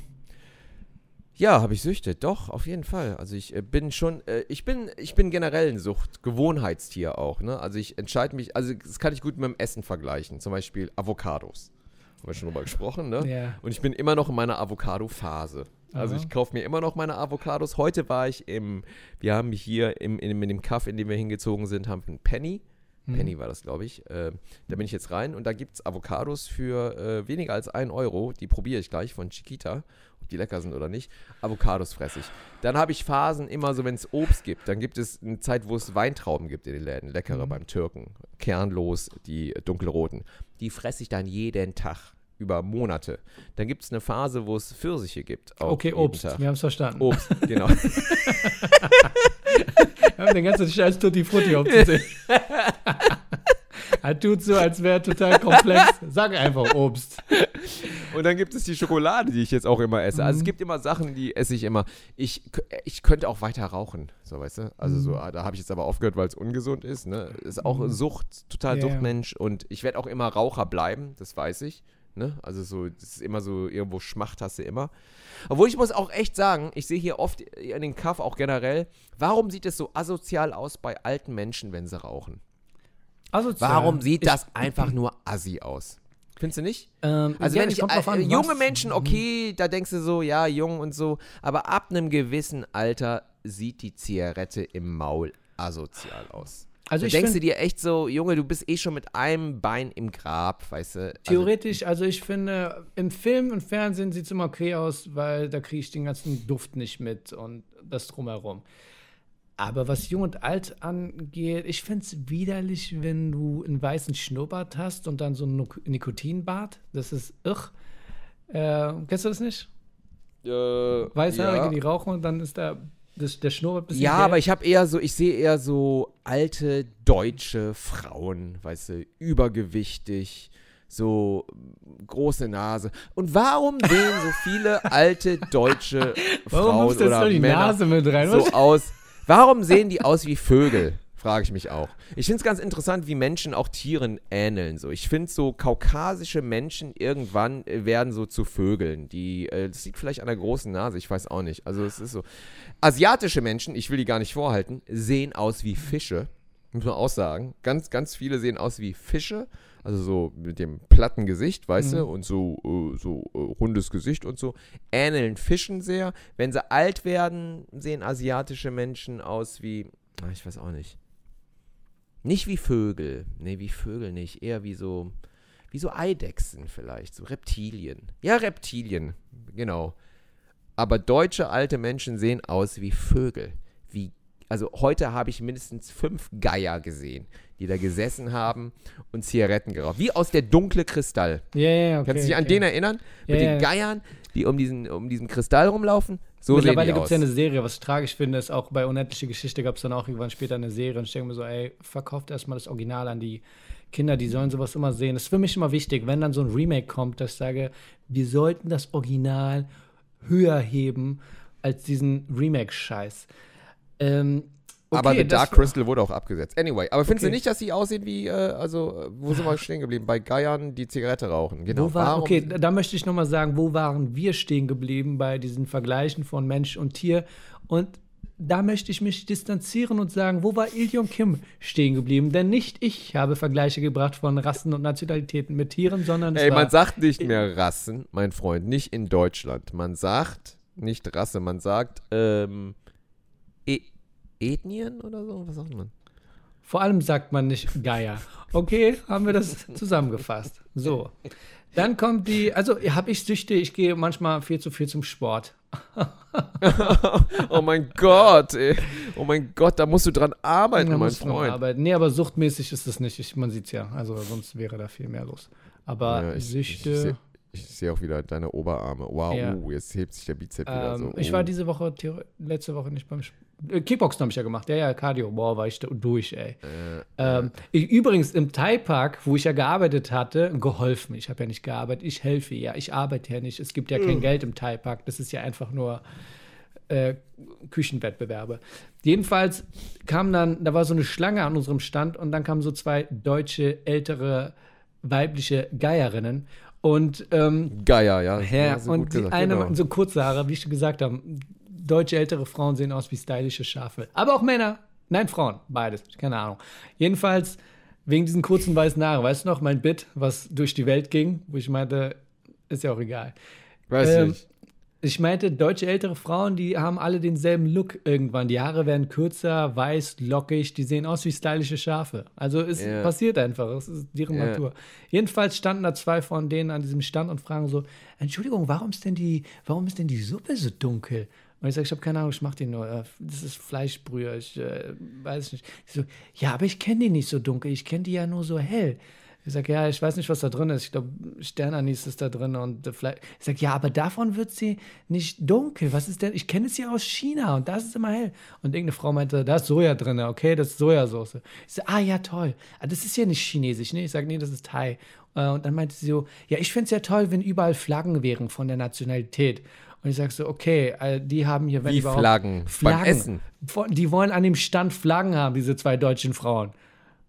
ja, habe ich Süchte, doch, auf jeden Fall. Also ich äh, bin schon, äh, ich bin, ich bin generell ein Sucht, Gewohnheitstier auch, ne? Also ich entscheide mich, also das kann ich gut mit dem Essen vergleichen. Zum Beispiel Avocados. Haben wir schon drüber gesprochen, ne? Ja. Und ich bin immer noch in meiner Avocado-Phase. Also Aha. ich kaufe mir immer noch meine Avocados. Heute war ich im, wir haben hier im, in, in dem Kaff, in dem wir hingezogen sind, haben wir einen Penny. Penny war das, glaube ich. Äh, da bin ich jetzt rein und da gibt es Avocados für äh, weniger als 1 Euro. Die probiere ich gleich von Chiquita, ob die lecker sind oder nicht. Avocados fresse ich. Dann habe ich Phasen immer so, wenn es Obst gibt. Dann gibt es eine Zeit, wo es Weintrauben gibt in den Läden. Leckere beim Türken. Kernlos, die dunkelroten. Die fresse ich dann jeden Tag. Über Monate. Dann gibt es eine Phase, wo es Pfirsiche gibt. Okay, Obst. Tag. Wir haben es verstanden. Obst, genau. Wir haben den ganzen Scheiß Tutti Frutti aufzuzählen. er tut so, als wäre total komplex. Sag einfach Obst. Und dann gibt es die Schokolade, die ich jetzt auch immer esse. Also Mhm. es gibt immer Sachen, die esse ich immer. Ich, ich könnte auch weiter rauchen, so weißt du. Also so, Mhm. ah, da habe ich jetzt aber aufgehört, weil es ungesund ist. Ne? Ist auch Sucht, total ja. Suchtmensch. Und ich werde auch immer Raucher bleiben, das weiß ich. Ne? Also so, das ist immer so, irgendwo Schmacht hast du immer. Obwohl ich muss auch echt sagen, ich sehe hier oft in den Kaff auch generell, warum sieht es so asozial aus bei alten Menschen, wenn sie rauchen? Asozial. Warum sieht Ich- das einfach nur assi aus? Findest du nicht? Ähm, Also ja, wenn ich äh, an, junge was- Menschen, okay, da denkst du so, ja, jung und so, aber ab einem gewissen Alter sieht die Zigarette im Maul asozial aus. Also ich denkst du dir echt so, Junge, du bist eh schon mit einem Bein im Grab, weißt du? Also, theoretisch, also ich finde, im Film und Fernsehen sieht es immer okay aus, weil da kriege ich den ganzen Duft nicht mit und das drumherum. Aber was Jung und Alt angeht, ich finde es widerlich, wenn du einen weißen Schnurrbart hast und dann so einen Nik- Nikotinbart. Das ist irr. Äh, kennst du das nicht? äh, Weißhaarige, ja. die rauchen und dann ist da das, der Schnurrbart ein bisschen Ja, gelb. aber ich habe eher so, ich sehe eher so alte deutsche Frauen, weißt du, übergewichtig, so große Nase. Und warum sehen so viele alte deutsche Warum Frauen oder Männer Nase mit rein? so aus? Warum sehen die aus wie Vögel? Frage ich mich auch. Ich finde es ganz interessant, wie Menschen auch Tieren ähneln. So. Ich finde so kaukasische Menschen irgendwann äh, werden so zu Vögeln. Die, äh, das liegt vielleicht an der großen Nase, ich weiß auch nicht. Also es ist so. Asiatische Menschen, ich will die gar nicht vorhalten, sehen aus wie Fische. Muss man auch sagen. Ganz, ganz viele sehen aus wie Fische. Also so mit dem platten Gesicht, weißt du, und so, äh, so äh, rundes Gesicht und so. Ähneln Fischen sehr. Wenn sie alt werden, sehen asiatische Menschen aus wie, ah, ich weiß auch nicht. Nicht wie Vögel. Nee, wie Vögel nicht. Eher wie so, wie so Eidechsen vielleicht. So Reptilien. Ja, Reptilien. Genau. Aber deutsche alte Menschen sehen aus wie Vögel. Also heute habe ich mindestens fünf Geier gesehen, die da gesessen haben und Zigaretten geraucht. Wie aus der dunkle Kristall. Ja, ja, ja, okay. Kannst du dich an okay. den erinnern? Ja, Mit den Geiern, die um diesen, um diesen Kristall rumlaufen? So Mittlerweile gibt es ja eine Serie, was ich tragisch finde, ist auch bei Unendliche Geschichte gab es dann auch irgendwann später eine Serie und ich denke mir so, ey, verkauft erstmal das Original an die Kinder, die sollen sowas immer sehen. Das ist für mich immer wichtig, wenn dann so ein Remake kommt, dass ich sage, wir sollten das Original höher heben als diesen Remake-Scheiß. Ähm, okay, aber The Dark Crystal wurde auch abgesetzt. Anyway, aber findest Okay. du nicht, dass sie aussehen wie, äh, also, wo sind wir stehen geblieben? Bei Geiern, die Zigarette rauchen. Genau. Wo war, Warum- okay, da möchte ich nochmal sagen, wo waren wir stehen geblieben bei diesen Vergleichen von Mensch und Tier? Und da möchte ich mich distanzieren und sagen, wo war Ilion Kim stehen geblieben? Denn nicht ich habe Vergleiche gebracht von Rassen und Nationalitäten mit Tieren, sondern Ey, man sagt nicht mehr Rassen, mein Freund, nicht in Deutschland. Man sagt nicht Rasse, man sagt ähm, e Ethnien oder so? Was sagt man? Vor allem sagt man nicht Geier. Okay, haben wir das zusammengefasst. So. Dann kommt die, also habe ich Süchte, ich gehe manchmal viel zu viel zum Sport. oh mein Gott, ey. Oh mein Gott, da musst du dran arbeiten, Da mein Freund. arbeiten. Nee, aber suchtmäßig ist es nicht. Ich, man sieht es ja. Also sonst wäre da viel mehr los. Aber Ja, ich- Süchte. Ich, sehe ich seh auch wieder deine Oberarme. Wow, Ja. uh, jetzt hebt sich der Bizeps wieder ähm, so. Ich oh. war diese Woche, letzte Woche nicht beim Sp äh, Kickboxen habe ich ja gemacht. Ja, ja, Cardio. Boah, war ich da durch, ey. Äh, Ähm, ich, übrigens im Thai-Park, wo ich ja gearbeitet hatte, geholfen. Ich habe ja nicht gearbeitet. Ich helfe ja. Ich arbeite ja nicht. Es gibt ja Mhm. kein Geld im Thai-Park. Das ist ja einfach nur äh, Küchenwettbewerbe. Jedenfalls kam dann, da war so eine Schlange an unserem Stand und dann kamen so zwei deutsche, ältere, weibliche Geierinnen. Und ähm, Geier, ja. ja, du und gut die gesagt, eine, genau. so kurze Haare, wie ich schon gesagt habe, deutsche ältere Frauen sehen aus wie stylische Schafe. Aber auch Männer. Nein, Frauen. Beides. Keine Ahnung. Jedenfalls wegen diesen kurzen weißen Haare. Weißt du noch, mein Bit, was durch die Welt ging, wo ich meinte, ist ja auch egal. Weiß ähm, nicht. Ich meinte, deutsche ältere Frauen, die haben alle denselben Look irgendwann. Die Haare werden kürzer, weiß, lockig, die sehen aus wie stylische Schafe. Also es Ja. passiert einfach, es ist deren Ja. Natur. Jedenfalls standen da zwei von denen an diesem Stand und fragen so: Entschuldigung, warum ist denn die, warum ist denn die Suppe so dunkel? Und ich sage, ich habe keine Ahnung, ich mache die nur. äh, Das ist Fleischbrühe, ich äh, weiß nicht. Ich so, ja, aber ich kenne die nicht so dunkel, ich kenne die ja nur so hell. Ich sage, ja, ich weiß nicht, was da drin ist. Ich glaube, Sternanis ist da drin und äh. Ich sage, ja, aber davon wird sie nicht dunkel. Was ist denn? Ich kenne es ja aus China und das ist immer hell. Und irgendeine Frau meinte, da ist Soja drin, okay, das ist Sojasauce. Ich sage, ah, ja, toll. Ah, das ist ja nicht chinesisch, ne? Ich sage, nee, das ist Thai. Äh, Und dann meinte sie so, ja, ich finde es ja toll, wenn überall Flaggen wären von der Nationalität. Und ich sage so, okay, äh, die haben hier, wenn Wie überhaupt, Flaggen. Flaggen. Beim Essen. Die wollen an dem Stand Flaggen haben, diese zwei deutschen Frauen.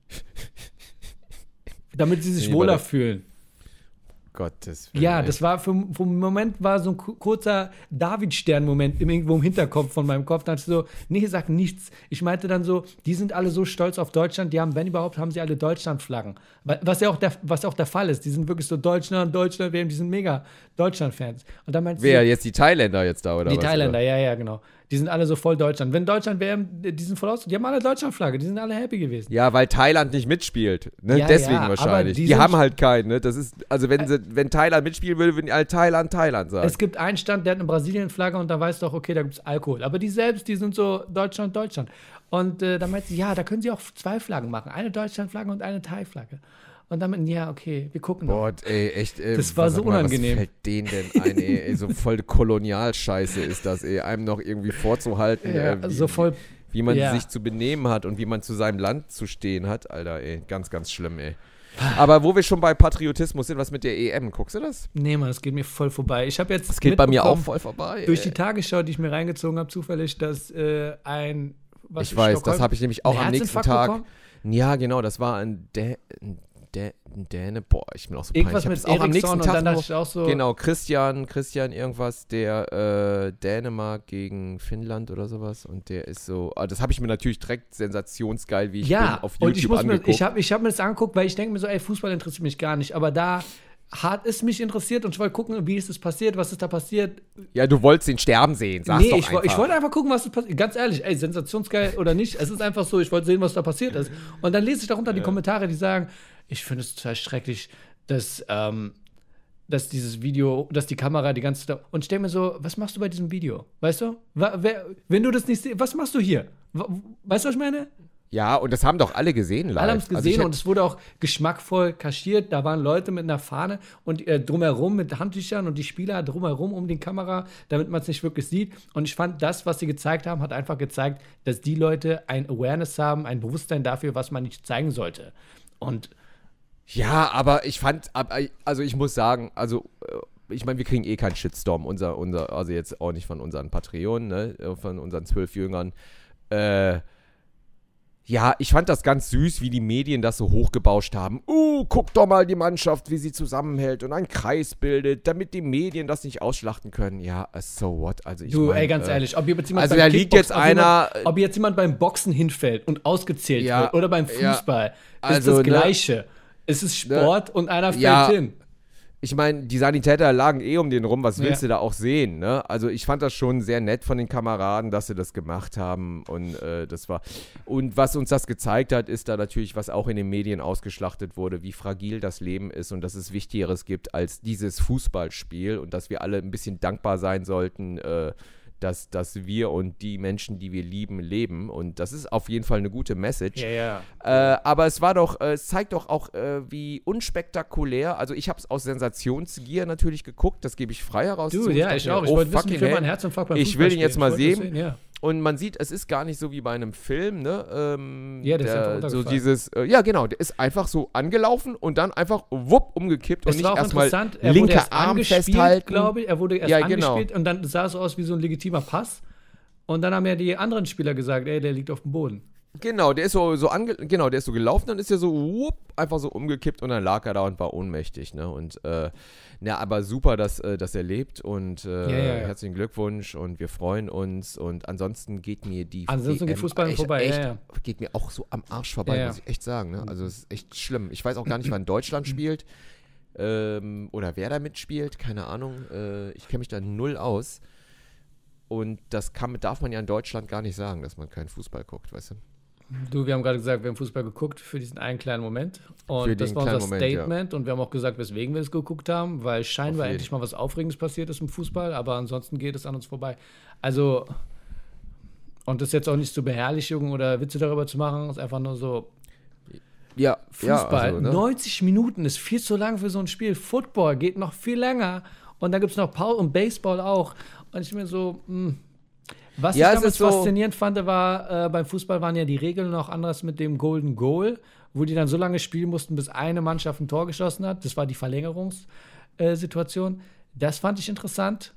Damit sie sich wohler fühlen. Gottes Willen. Ja, das war für, für einen Moment war so ein ku- kurzer David-Stern-Moment irgendwo im Hinterkopf von meinem Kopf. Da dachte ich so, nee, sag nichts. Ich meinte dann so, die sind alle so stolz auf Deutschland, die haben, wenn überhaupt, haben sie alle Deutschland-Flaggen. Wa- Was ja auch der, was auch der Fall ist. Die sind wirklich so Deutschland, Deutschland, WM, die sind mega Deutschland-Fans. Und dann meinte Wer, sie, jetzt die Thailänder jetzt da, oder die was? Thailänder, ja, ja, genau. Die sind alle so voll Deutschland. Wenn Deutschland wäre, die sind voll aus. Die haben alle Deutschlandflagge, die sind alle happy gewesen. Ja, weil Thailand nicht mitspielt. Ne? Ja, Deswegen ja, wahrscheinlich. die Die, haben halt keinen. Ne? Das ist, also wenn, sie, wenn Thailand mitspielen würde, würden die alle Thailand, Thailand sagen. Es gibt einen Stand, der hat eine Brasilien-Flagge und da weißt du auch, okay, da gibt es Alkohol. Aber die selbst, die sind so Deutschland, Deutschland. Und äh, dann meint sie, ja, da können sie auch zwei Flaggen machen. Eine Deutschland-Flagge und eine Thai-Flagge. Und dann ja, okay, wir gucken noch. Boah, ey, echt. Ey, Das war so mal, unangenehm. Was fällt denen denn ein, ey, ey? So voll Kolonialscheiße ist das, ey. Einem noch irgendwie vorzuhalten, Ja, äh, wie, so voll. wie man ja. sich zu benehmen hat und wie man zu seinem Land zu stehen hat. Alter, ey. Ganz, ganz schlimm, ey. Aber wo wir schon bei Patriotismus sind, was mit der EM? Guckst du das? Nee, Mann, das geht mir voll vorbei. Ich habe jetzt. Das geht bei mir auch voll vorbei. Durch die Tagesschau, die ich mir reingezogen habe, zufällig, dass äh, ein. Was Ich weiß, Stockholm- das habe ich nämlich auch am nächsten Tag. bekommen? Ja, genau, das war ein, Dä ein, Dä Däne. Boah, ich bin auch so Irgendwas peinlich. Ich mit auch am nächsten Tag dachte ich auch so. Genau, Christian, Christian irgendwas, der äh, Dänemark gegen Finnland oder sowas. Und der ist so, ah, das habe ich mir natürlich direkt sensationsgeil, wie ich ja, bin, auf YouTube und ich, muss mir, angeguckt. ich habe ich hab mir das angeguckt, weil ich denke mir so, ey, Fußball interessiert mich gar nicht. Aber da hat es mich interessiert und ich wollte gucken, wie ist es passiert, was ist da passiert. ja, du wolltest den sterben sehen, sag's nee, doch ich, einfach. ich wollte einfach gucken, was ist passiert. Ganz ehrlich, ey, sensationsgeil oder nicht. Es ist einfach so, ich wollte sehen, was da passiert ist. Und dann lese ich darunter die Kommentare, die sagen, ich finde es total schrecklich, dass, ähm, dass dieses Video, dass die Kamera die ganze Zeit. Und denke mir so, was machst du bei diesem Video? Weißt du? Wer, wenn du das nicht siehst, was machst du hier? Weißt du, was ich meine? ja, und das haben doch alle gesehen live. Alle haben es Also gesehen hätt- und es wurde auch geschmackvoll kaschiert. Da waren Leute mit einer Fahne und äh, drumherum mit Handtüchern und die Spieler drumherum um die Kamera, damit man es nicht wirklich sieht. Und ich fand, das, was sie gezeigt haben, hat einfach gezeigt, dass die Leute ein Awareness haben, ein Bewusstsein dafür, was man nicht zeigen sollte. Und Ja, aber ich fand, ab- also ich muss sagen, also äh, ich meine, wir kriegen eh keinen Shitstorm, unser, unser, also jetzt auch nicht von unseren Patreonen, ne, äh, von unseren zwölf Jüngern. Äh, ja, ich fand das ganz süß, wie die Medien das so hochgebauscht haben. Uh, guck doch mal die Mannschaft, wie sie zusammenhält und einen Kreis bildet, damit die Medien das nicht ausschlachten können. Ja, äh, so what? Also ich du, mein, ey, ganz äh, ehrlich, ob jetzt jemand also beim da liegt jetzt ob einer- jemand, ob jetzt jemand beim Boxen hinfällt und ausgezählt Ja, wird oder beim ja. Fußball, Also, ist das ne, Gleiche. Es ist Sport und einer fällt Ja. hin. Ich meine, die Sanitäter lagen eh um den rum, was willst Ja. du da auch sehen, ne? Also ich fand das schon sehr nett von den Kameraden, dass sie das gemacht haben und äh, das war und was uns das gezeigt hat, ist da natürlich, was auch in den Medien ausgeschlachtet wurde, wie fragil das Leben ist und dass es Wichtigeres gibt als dieses Fußballspiel und dass wir alle ein bisschen dankbar sein sollten, äh, dass, dass wir und die Menschen, die wir lieben, leben und das ist auf jeden Fall eine gute Message. Ja, ja. Äh, aber es war doch, äh, es zeigt doch auch, äh, wie unspektakulär. Also ich habe es aus Sensationsgier natürlich geguckt, das gebe ich frei heraus. Du, ja, ich auch. Ich oh, wollte wissen, wie mein Herzinfarkt beim Ich will ihn jetzt mal das sehen. Ja. Und man sieht, es ist gar nicht so wie bei einem Film, ne? Ähm, Ja, der ist einfach so dieses, äh, ja genau, der ist einfach so angelaufen und dann einfach wupp umgekippt und Es nicht war auch erstmal er linker erst Arm festhalten. glaube ich. Er wurde erst Ja, genau. angespielt und dann sah es so aus wie so ein legitimer Pass. Und dann haben ja die anderen Spieler gesagt, ey, der liegt auf dem Boden. Genau, der ist so, so ange genau, der ist so gelaufen, dann ist er so wupp, einfach so umgekippt und dann lag er da und war ohnmächtig, ne? Und äh, na, aber super, dass, äh, dass er lebt und äh, Ja, ja, ja. herzlichen Glückwunsch und wir freuen uns und ansonsten geht mir die Ansonsten geht Fußball echt, vorbei, echt, geht mir auch so am Arsch vorbei, muss ich echt sagen, ne? Also es ist echt schlimm. Ich weiß auch gar nicht, wann Deutschland spielt ähm, oder wer da mitspielt, keine Ahnung. Äh, ich kenne mich da null aus. Und das kann, darf man ja in Deutschland gar nicht sagen, dass man keinen Fußball guckt, weißt du? Du, wir haben gerade gesagt, wir haben Fußball geguckt für diesen einen kleinen Moment. Und Für das war unser Moment, ja. Statement. Und wir haben auch gesagt, weswegen wir es geguckt haben, weil scheinbar endlich mal was Aufregendes passiert ist im Fußball, aber ansonsten geht es an uns vorbei. Also, und das jetzt auch nicht zur Beherrlichung oder Witze darüber zu machen, ist einfach nur so, Ja, Fußball, ja, also, ne? 90 Minuten ist viel zu lang für so ein Spiel. Football geht noch viel länger. Und dann gibt es noch Pause und Baseball auch. Und ich mir so, mh. Was Ja, ich damals so- faszinierend fand, war, äh, beim Fußball waren ja die Regeln noch anders mit dem Golden Goal, wo die dann so lange spielen mussten, bis eine Mannschaft ein Tor geschossen hat. Das war die Verlängerungssituation. Das fand ich interessant.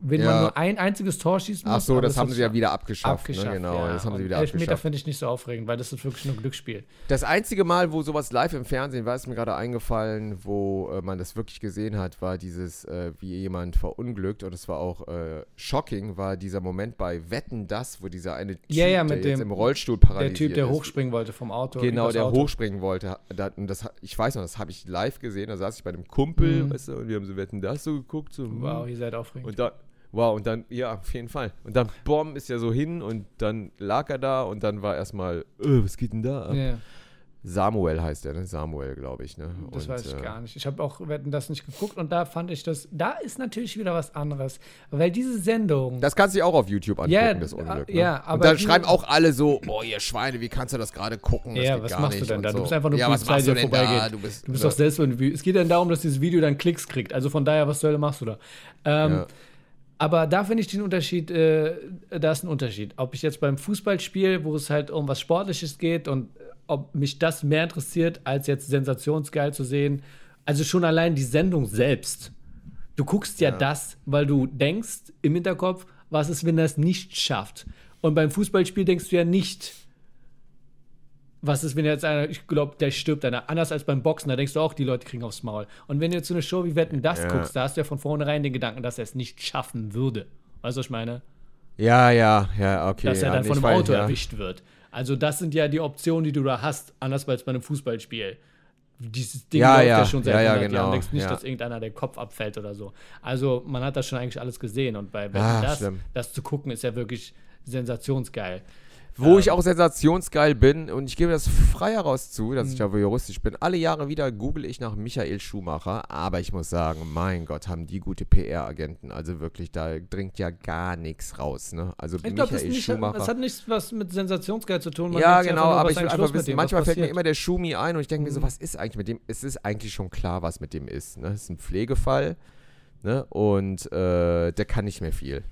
Wenn Ja. man nur ein einziges Tor schießen muss. Ach so, das haben sie ja wieder abgeschafft. abgeschafft. ne? Genau, ja. das haben sie wieder Elfmeter abgeschafft. finde ich nicht so aufregend, weil das ist wirklich nur Glücksspiel. Das einzige Mal, wo sowas live im Fernsehen war, ist mir gerade eingefallen, wo äh, man das wirklich gesehen hat, war dieses, äh, wie jemand verunglückt und es war auch äh, shocking, war dieser Moment bei Wetten das, wo dieser eine Typ, Ja, ja, der mit dem- im Rollstuhl Der paralysiert Typ, der ist. hochspringen wollte vom Auto. Genau, der Auto. hochspringen wollte. Da, und das, ich weiß noch, das habe ich live gesehen. Da saß ich bei einem Kumpel, Mhm. weißt du, und wir haben so Wetten das so geguckt. So, hm. Wow, ihr seid aufregend. Und dann, Wow, und dann, ja, auf jeden Fall. Und dann, Bom, ist ja so hin und dann lag er da und dann war erstmal, äh, was geht denn da? ab? Ja, Samuel heißt er, ne? Samuel, glaube ich, ne? das und, weiß ich äh, gar nicht. Ich habe auch Wetten das nicht geguckt und da fand ich das, da ist natürlich wieder was anderes. Weil diese Sendung. Das kannst du dir auch auf YouTube angucken, Ja, das Unglück. äh, Ne? ja, aber und dann die- schreiben auch alle so, boah, ihr Schweine, wie kannst du das gerade gucken? Das Ja, was gar machst du denn da? Du bist einfach nur ja, Polizei, die vorbeigeht. da? Du bist, Du bist doch selbst ein Es geht dann darum, dass dieses Video dann Klicks kriegt. Also von daher, was zur Hölle machst du da? Ähm, Ja. Aber da finde ich den Unterschied, äh, da ist ein Unterschied. Ob ich jetzt beim Fußballspiel, wo es halt um was Sportliches geht und äh, ob mich das mehr interessiert, als jetzt sensationsgeil zu sehen. Also schon allein die Sendung selbst. Du guckst ja, Ja. das, weil du denkst im Hinterkopf, was ist, wenn er es nicht schafft. Und beim Fußballspiel denkst du ja nicht, was ist, wenn jetzt einer, ich glaube, der stirbt einer. Anders als beim Boxen, da denkst du auch, die Leute kriegen aufs Maul. Und wenn du jetzt so eine Show wie Wetten das Ja. guckst, da hast du ja von vornherein den Gedanken, dass er es nicht schaffen würde. Weißt du, was ich meine? Ja, ja, ja, okay. Dass er ja, dann von einem Auto ja. erwischt wird. Also, das sind ja die Optionen, die du da hast, anders als bei einem Fußballspiel. Dieses Ding Ja, läuft ja, schon seit ja, ja, 100 Jahren. genau, Du denkst nicht, dass irgendeiner der Kopf abfällt oder so. Also, man hat das schon eigentlich alles gesehen. Und bei Wetten Ah, das, schlimm. das zu gucken, ist ja wirklich sensationsgeil. Wo Ähm. ich auch sensationsgeil bin und ich gebe das frei heraus zu, dass Mhm. ich ja juristisch bin. Alle Jahre wieder google ich nach Michael Schumacher, aber ich muss sagen, mein Gott, haben die gute PR-Agenten. Also wirklich, da dringt ja gar nichts raus. Ne? Also Ich glaube, das, Michael nicht- Schumacher. das hat nichts was mit Sensationsgeil zu tun. Man ja, genau, aber ich will einfach wissen, dem, manchmal fällt mir immer der Schumi ein und ich denke mir so, Mhm. was ist eigentlich mit dem? Es ist eigentlich schon klar, was mit dem ist. Ne? Es ist ein Pflegefall ne? und äh, der kann nicht mehr viel.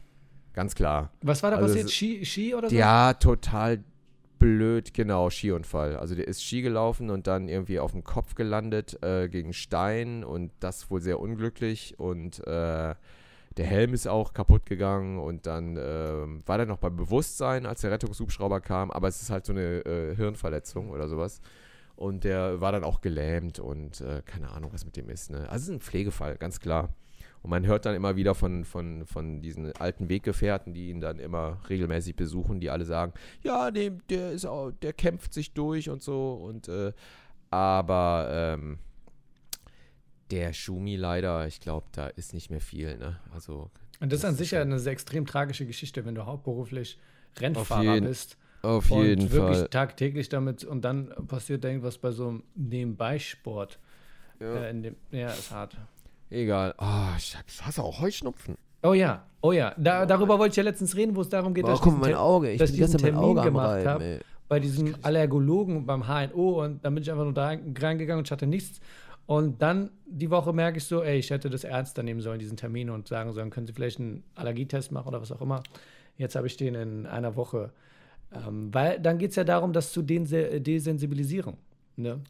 Ganz klar. Was war da Also passiert? Ski, Ski oder so? Ja, total blöd, genau, Skiunfall. Also der ist Ski gelaufen und dann irgendwie auf dem Kopf gelandet äh, gegen Stein und das wohl sehr unglücklich und äh, der Helm ist auch kaputt gegangen und dann ähm, war der noch bei Bewusstsein, als der Rettungshubschrauber kam, aber es ist halt so eine äh, Hirnverletzung oder sowas. Und der war dann auch gelähmt und äh, keine Ahnung, was mit dem ist. Ne? Also es ist ein Pflegefall, ganz klar. Und man hört dann immer wieder von, von, von diesen alten Weggefährten, die ihn dann immer regelmäßig besuchen, die alle sagen, ja, nee, der ist auch, der kämpft sich durch und so. Und äh, aber ähm, der Schumi leider, ich glaube, da ist nicht mehr viel, ne? Also Und das ist Das an ist sich ja eine sehr extrem tragische Geschichte, wenn du hauptberuflich Rennfahrer jeden bist auf und jeden wirklich Fall. tagtäglich damit und dann passiert da irgendwas bei so einem Nebenbeisport. Ja. Äh, in dem, ja, ist hart. Egal. Ah, ich ich hasse auch Heuschnupfen. Oh ja, oh ja. Da, darüber wollte ich ja letztens reden, wo es darum geht, dass ich diesen Ter- Auge. Ich dass bin ich diesen mein Termin Auge gemacht Reiben, hab. ey. bei diesem Allergologen beim HNO und dann bin ich einfach nur da reingegangen und ich hatte nichts. Und dann die Woche merke ich so, ey, ich hätte das ernster nehmen sollen, diesen Termin und sagen sollen, können Sie vielleicht einen Allergietest machen oder was auch immer. Jetzt habe ich den in einer Woche. Ähm, weil dann geht es ja darum, das zu dense- desensibilisieren. Ne?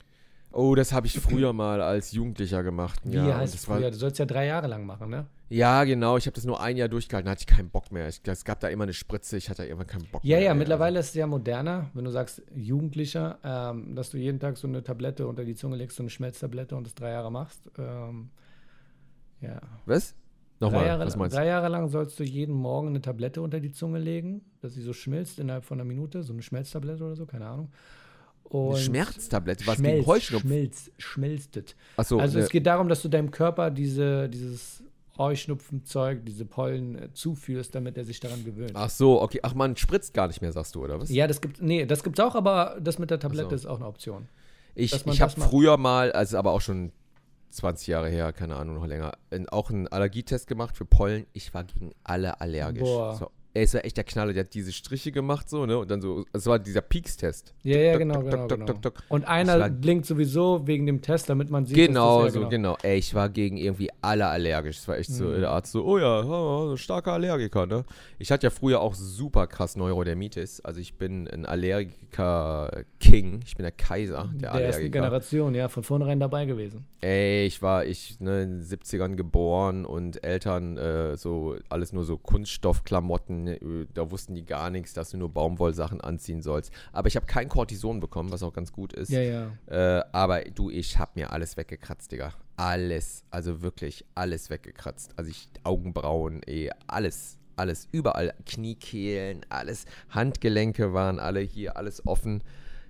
Oh, das habe ich früher mal als Jugendlicher gemacht. Wie ja, heißt das war- früher? Du sollst ja drei Jahre lang machen, ne? Ja, genau. Ich habe das nur ein Jahr durchgehalten, da hatte ich keinen Bock mehr. Ich, es gab da immer eine Spritze, ich hatte irgendwann keinen Bock Ja, mehr. ja, ey. mittlerweile ist es ja moderner, wenn du sagst Jugendlicher, ähm, dass du jeden Tag so eine Tablette unter die Zunge legst, so eine Schmelztablette und das drei Jahre machst. Ähm, ja. Also, was? Drei Nochmal, Jahre, was meinst du? drei Jahre lang sollst du jeden Morgen eine Tablette unter die Zunge legen, dass sie so schmilzt innerhalb von einer Minute, so eine Schmelztablette oder so, keine Ahnung. Und Eine Schmerztablette, was Schmelz, gegen Heuschnupfen? Schmelz, schmelztet. Achso, also ne, es geht darum, dass du deinem Körper diese, dieses Heuschnupfenzeug, diese Pollen äh, zuführst, damit er sich daran gewöhnt. ach so, okay. Ach, man spritzt gar nicht mehr, sagst du, oder was? Ja, das gibt, nee, das gibt's auch, aber das mit der Tablette so. ist auch eine Option. ich ich habe früher mal, also aber auch schon 20 Jahre her, keine Ahnung, noch länger, in, auch einen Allergietest gemacht für Pollen. Ich war gegen alle allergisch. Boah. So, ey, es war echt der Knaller, der hat diese Striche gemacht, so, ne? Und dann so, es war dieser Peaks-Test. Ja, ja, genau, genau, genau. Und einer blinkt sowieso wegen dem Test, damit man sieht, Genau, so, ja, genau. Ey, ich war gegen irgendwie alle allergisch. Es war echt so, Mhm. der Arzt so, oh ja, starker Allergiker, ne? Ich hatte ja früher auch super krass Neurodermitis. Also ich bin ein Allergiker-King. Ich bin der Kaiser der, der Allergiker. Generation, ja, von vornherein dabei gewesen. Ey, ich war, ich, ne, in den 70ern geboren und Eltern, äh, so, alles nur so Kunststoffklamotten, äh, da wussten die gar nichts, dass du nur Baumwollsachen anziehen sollst. Aber ich habe kein Cortison bekommen, was auch ganz gut ist. Ja, ja. Äh, aber du, ich hab mir alles weggekratzt, Digga. Alles, also wirklich alles weggekratzt. Also ich, Augenbrauen, eh, alles, alles, überall. Kniekehlen, alles. Handgelenke waren alle hier, alles offen.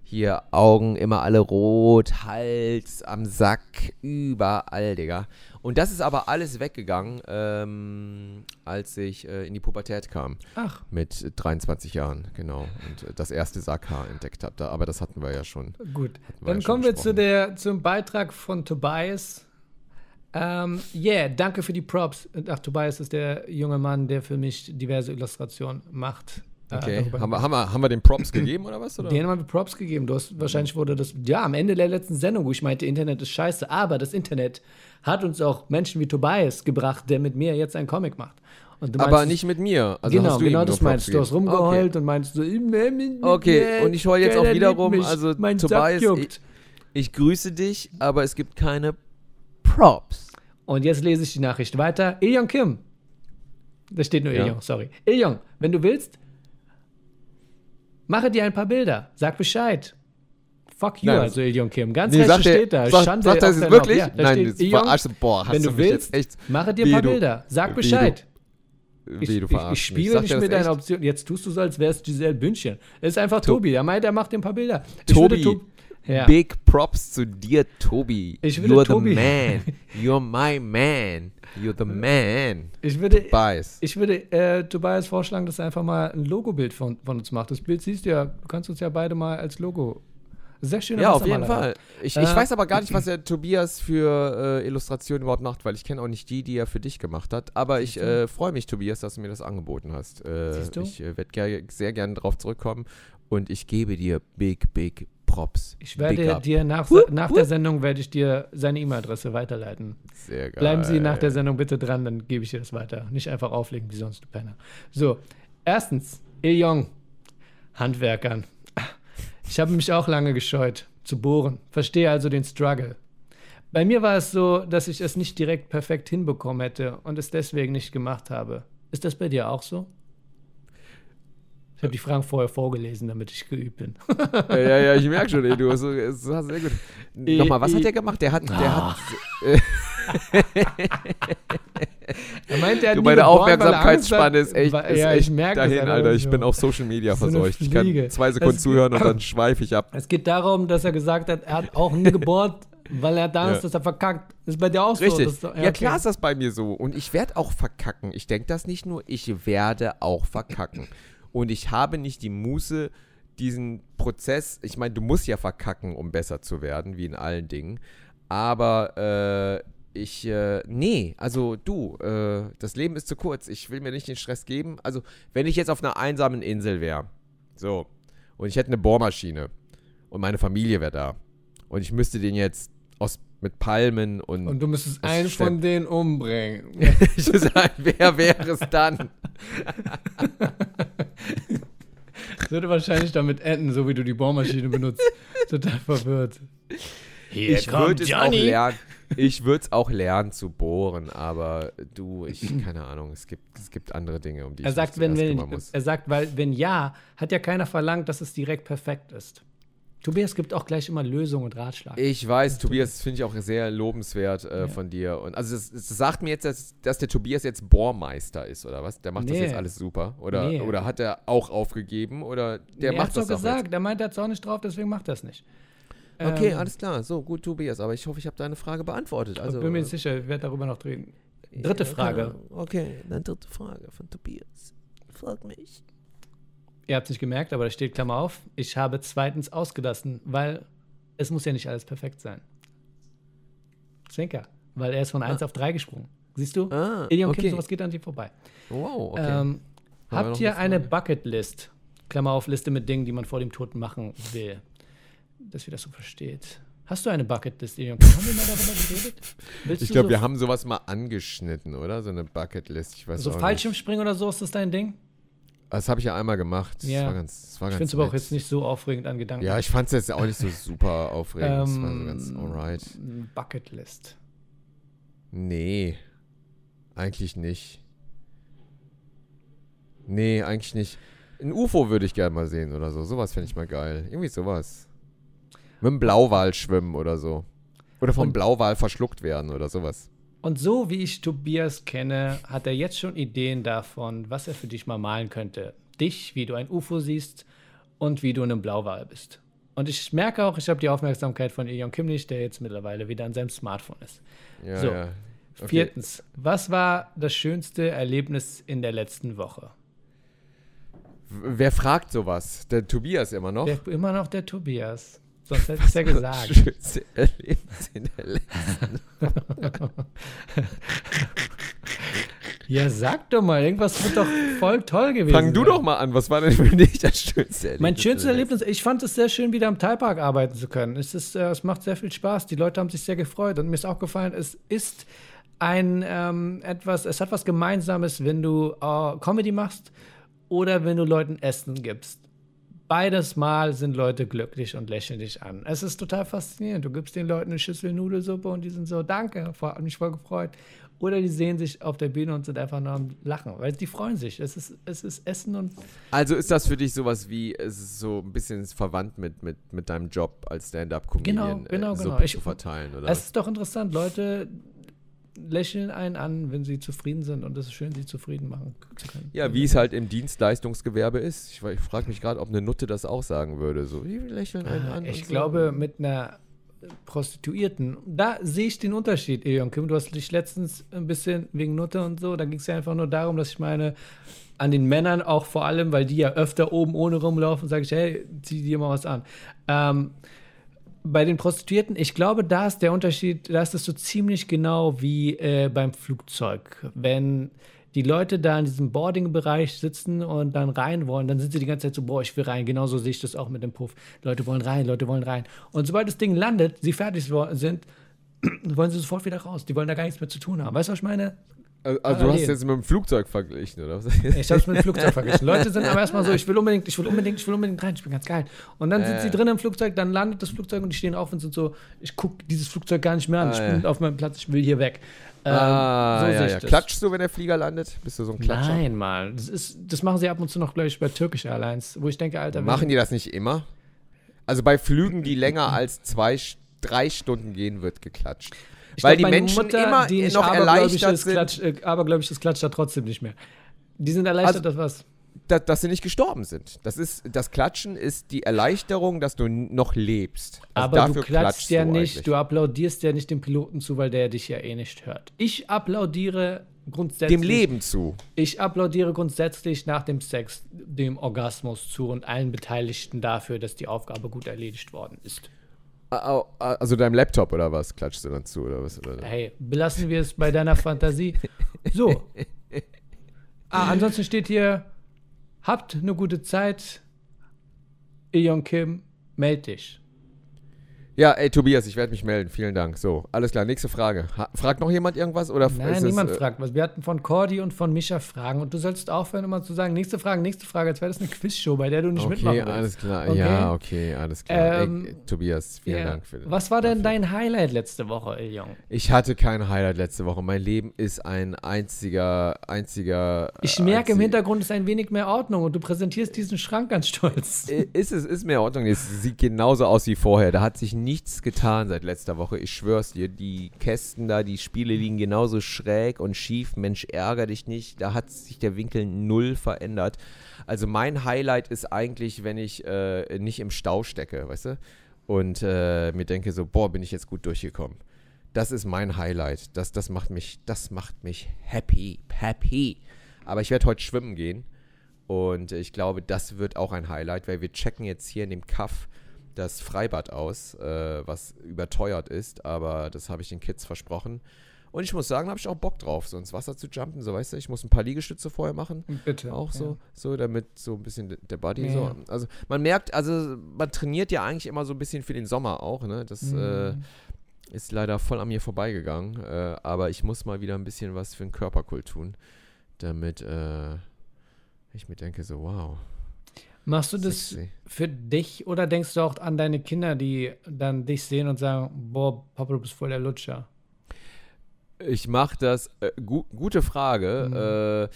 hier Augen immer alle rot, Hals, am Sack, überall, Digga. Und das ist aber alles weggegangen, ähm, als ich äh, in die Pubertät kam. Ach, Mit 23 Jahren, genau. Und äh, das erste Sackhaar entdeckt habe. Da, aber das hatten wir ja schon. gut. Dann ja kommen wir zu der, zum Beitrag von Tobias. Ähm, yeah, danke für die Props. Ach, Tobias ist der junge Mann, der für mich diverse Illustrationen macht. Okay, haben wir, haben, wir, haben wir den Props gegeben oder was? Oder? Den haben wir Props gegeben. Du hast, wahrscheinlich wurde das, ja, am Ende der letzten Sendung, wo ich meinte, Internet ist scheiße. Aber das Internet hat uns auch Menschen wie Tobias gebracht, der mit mir jetzt einen Comic macht. Du aber meinst, nicht mit mir. Also genau, genau das meinst du. Du hast rumgeheult und meinst so, Okay. Okay, und ich heule jetzt auch liebt mich, also mein Tobias, juckt. Ich grüße dich, aber es gibt keine Props. Und jetzt lese ich die Nachricht weiter. Ilyong Kim. Da steht nur Ja. Ilyong, sorry. Ilyong, wenn du willst, mache dir ein paar Bilder. Sag Bescheid. Fuck you, Nein, also Ilyong Kim. Ganz Nee, recht sagt er, steht da. sagt, Schande sagt es dein wirklich? Ja, da Nein, steht, das verarscht, boah, hast wenn du willst, jetzt echt, mache dir ein paar du- Bilder. Sag Bescheid. wie Ich, du ich, ich mich. spiele nicht das mit deiner? Option. Jetzt tust du so, als wärst Giselle Bündchen. Es ist einfach To- Tobi. Er meint, er macht dir ein paar Bilder. Ich Tobi, ja. Big Props zu dir, Tobi. Ich würde You're Tobi- the man. You're my man. You're the man. Ich würde, Tobias. ich würde äh, Tobias vorschlagen, dass er einfach mal ein Logobild von, von uns macht. Das Bild siehst du ja, du kannst uns ja beide mal als Logo. Sehr schöner Ja, auf jeden. Fall. Ich, ich Äh, weiß aber gar nicht, was der Tobias für äh, Illustrationen überhaupt macht, weil ich kenne auch nicht die, die er für dich gemacht hat. Aber ich äh, freue mich, Tobias, dass du mir das angeboten hast. Äh, Siehst du? Ich werde ger sehr gerne drauf zurückkommen und ich gebe dir big, big Props. Ich werde dir nach, Wupp, nach der Sendung werde ich dir seine E-Mail-Adresse weiterleiten. Sehr geil. Bleiben Sie nach der Sendung bitte dran, dann gebe ich dir das weiter. Nicht einfach auflegen wie sonst, du Penner. So, erstens, Il-Jong, Handwerkern. Ich habe mich auch lange gescheut, zu bohren. Verstehe also den Struggle. Bei mir war es so, dass ich es nicht direkt perfekt hinbekommen hätte und es deswegen nicht gemacht habe. Ist das bei dir auch so? Ich habe die Fragen vorher vorgelesen, damit ich geübt bin. Ja, ja, ja, ich merke schon, ey, du hast, hast sehr gut. Nochmal, was hat der gemacht? Der hat, der Ah. hat, Er meinte, er hat du, meine er Aufmerksamkeitsspanne ist echt, ist ja, echt ich merke dahin, Alter, Alter. das Ich ist bin auf Social Media so verseucht. Ich kann zwei Sekunden Es- zuhören und dann schweife ich ab. Es geht darum, dass er gesagt hat, er hat auch nie gebohrt, weil er da ist, Ja. dass er verkackt. Ist bei dir auch so? Richtig. du- ja, klar ist das bei mir so. Und ich werde auch verkacken. Ich denke das nicht nur, ich werde auch verkacken. Und ich habe nicht die Muße, diesen Prozess, ich meine, du musst ja verkacken, um besser zu werden, wie in allen Dingen. Aber äh, ich, äh, nee, also du, äh, das Leben ist zu kurz. Ich will mir nicht den Stress geben. Also, wenn ich jetzt auf einer einsamen Insel wäre, so, und ich hätte eine Bohrmaschine und meine Familie wäre da und ich müsste den jetzt aus, mit Palmen und, Und du müsstest einen stimmt. von denen umbringen. ich sagen, wer wäre es dann? Das würde wahrscheinlich damit enden, so wie du die Bohrmaschine benutzt. Total verwirrt. Hier ich würde es auch lernen. Ich würde es auch lernen zu bohren, aber du, ich, keine Ahnung, es gibt, es gibt andere Dinge, um die Er ich sagt, wenn, wenn, kümmern muss. er sagt, weil wenn ja, hat ja keiner verlangt, dass es direkt perfekt ist. Tobias gibt auch gleich immer Lösungen und Ratschlag. Ich weiß, Tobias, das finde ich auch sehr lobenswert äh, von dir. Und also es, es sagt mir jetzt, dass, dass der Tobias jetzt Bohrmeister ist, oder was? Der macht das Nee. jetzt alles super. Oder, Nee. oder hat er auch aufgegeben? Oder der er macht hat's das doch gesagt, er meint, er hat es auch nicht drauf, deswegen macht er es nicht. Jetzt. Okay, Ähm, alles klar. So, gut, Tobias. Aber ich hoffe, ich habe deine Frage beantwortet. Also, bin mir nicht sicher, ich werde darüber noch reden. Dritte Ja, Frage. Ahnung. Okay, dann dritte Frage von Tobias. Frag mich. Ihr habt es nicht gemerkt, aber da steht Klammer auf. Ich habe zweitens ausgelassen, weil es muss ja nicht alles perfekt sein. Zwinker, weil er ist von 1 auf 3 gesprungen. Siehst du? Ah, Ilion okay. Kim, sowas geht an dir vorbei. Wow, okay. Ähm, habt ihr eine? Bucketlist? Klammer auf, Liste mit Dingen, die man vor dem Tod machen will. Dass ihr das so versteht. Hast du eine Bucketlist, Ilion Kim? Haben wir mal darüber geredet? Willst ich glaube, so, wir haben sowas mal angeschnitten, oder? So eine Bucketlist. Ich weiß so Fallschirmspringen oder so, ist das dein Ding? Das habe ich ja einmal gemacht. Das Ja. war ganz, das war Ich finde es aber auch jetzt nicht so aufregend an Gedanken. Ja, ich fand es jetzt auch nicht so super aufregend. das war so Ähm, ganz alright. Bucketlist. Nee. Eigentlich nicht. Nee, eigentlich nicht. Ein UFO würde ich gerne mal sehen oder so. Sowas fände ich mal geil. Irgendwie sowas. Mit einem Blauwal schwimmen oder so. Oder vom Und- Blauwal verschluckt werden oder sowas. Und so wie ich Tobias kenne, hat er jetzt schon Ideen davon, was er für dich mal malen könnte. Dich, wie du ein UFO siehst und wie du in einem Blauwal bist. Und ich merke auch, ich habe die Aufmerksamkeit von Eon Kim nicht, der jetzt mittlerweile wieder an seinem Smartphone ist. Ja, So. ja. Okay. Viertens, was war das schönste Erlebnis in der letzten Woche? Wer fragt sowas? Der Tobias immer noch? Der, immer noch der Tobias. Sonst hätte ich es ja gesagt. Schönste Erlebnis in der letzten Ja, sag doch mal, irgendwas wird doch voll toll gewesen. Fang du sein. doch mal an. Was war denn für dich das schönste Erlebnis? Mein schönstes Erlebnis, ich fand es sehr schön, wieder am Teilpark arbeiten zu können. Es, ist, äh, es macht sehr viel Spaß. Die Leute haben sich sehr gefreut und mir ist auch gefallen, es ist ein ähm, etwas, es hat was Gemeinsames, wenn du äh, Comedy machst oder wenn du Leuten Essen gibst. Beides Mal sind Leute glücklich und lächeln dich an. Es ist total faszinierend. Du gibst den Leuten eine Schüssel Nudelsuppe und die sind so, danke, hat mich voll gefreut. Oder die sehen sich auf der Bühne und sind einfach nur am Lachen, weil die freuen sich. Es ist, es ist Essen und Also ist das für dich sowas wie, es ist so ein bisschen verwandt mit, mit, mit deinem Job als Stand-Up-Comedian, Genau, genau, äh, genau. Suppe Ich- zu verteilen, oder? Es ist doch interessant, Leute lächeln einen an, wenn sie zufrieden sind und es ist schön, sie zufrieden machen zu können. ja, wie es halt im Dienstleistungsgewerbe ist. Ich, ich frage mich gerade, ob eine Nutte das auch sagen würde. So, wie lächeln einen an. Ah, Ich und glaube, so. mit einer Prostituierten, da sehe ich den Unterschied, Eon Kim. Du hast dich letztens ein bisschen wegen Nutte und so, da ging es ja einfach nur darum, dass ich meine, an den Männern auch vor allem, weil die ja öfter oben ohne rumlaufen, sage ich, hey, zieh dir mal was an. Ähm, bei den Prostituierten, ich glaube, da ist der Unterschied, da ist es so ziemlich genau wie äh, beim Flugzeug. Wenn die Leute da in diesem Boarding-Bereich sitzen und dann rein wollen, dann sind sie die ganze Zeit so, boah, ich will rein. Genauso sehe ich das auch mit dem Puff. Leute wollen rein, Leute wollen rein. Und sobald das Ding landet, sie fertig sind, wollen sie sofort wieder raus. Die wollen da gar nichts mehr zu tun haben. Weißt du, was ich meine? Also, also du hast parallel. jetzt mit dem Flugzeug verglichen, oder? Ich habe es mit dem Flugzeug vergessen. Leute sind aber erstmal so, ich will unbedingt, ich will unbedingt, ich will unbedingt rein, ich bin ganz geil. Und dann sind Äh. sie drin im Flugzeug, dann landet das Flugzeug und die stehen auf und sind so, ich gucke dieses Flugzeug gar nicht mehr an, ich Ah, bin ja. auf meinem Platz, ich will hier weg. Ähm, ah, so ja, ich ja. Klatschst du, wenn der Flieger landet? Bist du so ein Klatscher? Nein, Mann. Das, ist, das machen sie ab und zu noch, glaube ich, bei Turkish Airlines, wo ich denke, Alter, Machen die das nicht immer? Also bei Flügen, die länger als zwei, drei Stunden gehen, wird geklatscht. Ich Weil glaub, die Menschen Mutter, immer die noch erleichtert sind. Klatsch, äh, ist, klatscht da trotzdem nicht mehr. Die sind erleichtert, Also- dass was. dass, dass sie nicht gestorben sind. Das ist das Klatschen ist die Erleichterung, dass du noch lebst. Also Aber du dafür klatschst ja nicht, eigentlich. du applaudierst ja nicht dem Piloten zu, weil der dich ja eh nicht hört. Ich applaudiere grundsätzlich. dem Leben zu. Ich applaudiere grundsätzlich nach dem Sex dem Orgasmus zu und allen Beteiligten dafür, dass die Aufgabe gut erledigt worden ist. Also deinem Laptop oder was klatschst du dann zu oder was? Oder? Hey, belassen wir es bei deiner Fantasie. So. Ah, ansonsten steht hier, habt eine gute Zeit. Eon Kim, meld dich. Ja, ey Tobias, ich werde mich melden. Vielen Dank. So, alles klar. Nächste Frage. Ha fragt noch jemand irgendwas oder Nein, niemand es, äh, fragt was. Wir hatten von Cordy und von Mischa Fragen und du sollst aufhören, immer zu sagen, nächste Frage, nächste Frage, als wäre das eine Quizshow, bei der du nicht mitmachen Okay, willst. alles klar. Okay. Ja, okay, alles klar. Ähm, ey, Tobias, vielen Ja. Dank für Was war denn dafür. dein Highlight letzte Woche, Iljong? Ich hatte kein Highlight letzte Woche. Mein Leben ist ein einziger, einziger. Ich äh, merke im einzig- Hintergrund ist ein wenig mehr Ordnung und du präsentierst diesen Schrank ganz stolz. Äh, Ist es, ist in Ordnung. Es sieht genauso aus wie vorher. Da hat sich nichts getan seit letzter Woche. Ich schwör's dir. Die Kästen da, die Spiele liegen genauso schräg und schief. Mensch, ärger dich nicht. Da hat sich der Winkel null verändert. Also mein Highlight ist eigentlich, wenn ich äh, nicht im Stau stecke, weißt du? Und äh, mir denke so, boah, bin ich jetzt gut durchgekommen. Das ist mein Highlight. Das, das macht mich, das macht mich happy, happy. Aber ich werde heute schwimmen gehen. Und ich glaube, das wird auch ein Highlight, weil wir checken jetzt hier in dem Kaff das Freibad aus, äh, was überteuert ist, aber das habe ich den Kids versprochen. Und ich muss sagen, da habe ich auch Bock drauf, so ins Wasser zu jumpen, so weißt du, ich muss ein paar Liegestütze vorher machen. Bitte. Auch so, so, damit so ein bisschen de- der Body Ja. so. Also man merkt, also man trainiert ja eigentlich immer so ein bisschen für den Sommer auch, ne? Das äh, Mhm. ist leider voll an mir vorbeigegangen. Äh, aber ich muss mal wieder ein bisschen was für den Körperkult tun, damit äh, ich mir denke, so, wow. Machst du das sexy. für dich oder denkst du auch an deine Kinder, die dann dich sehen und sagen, boah, Papa, du bist voll der Lutscher? Ich mache das, äh, gu gute Frage. Mhm. Äh,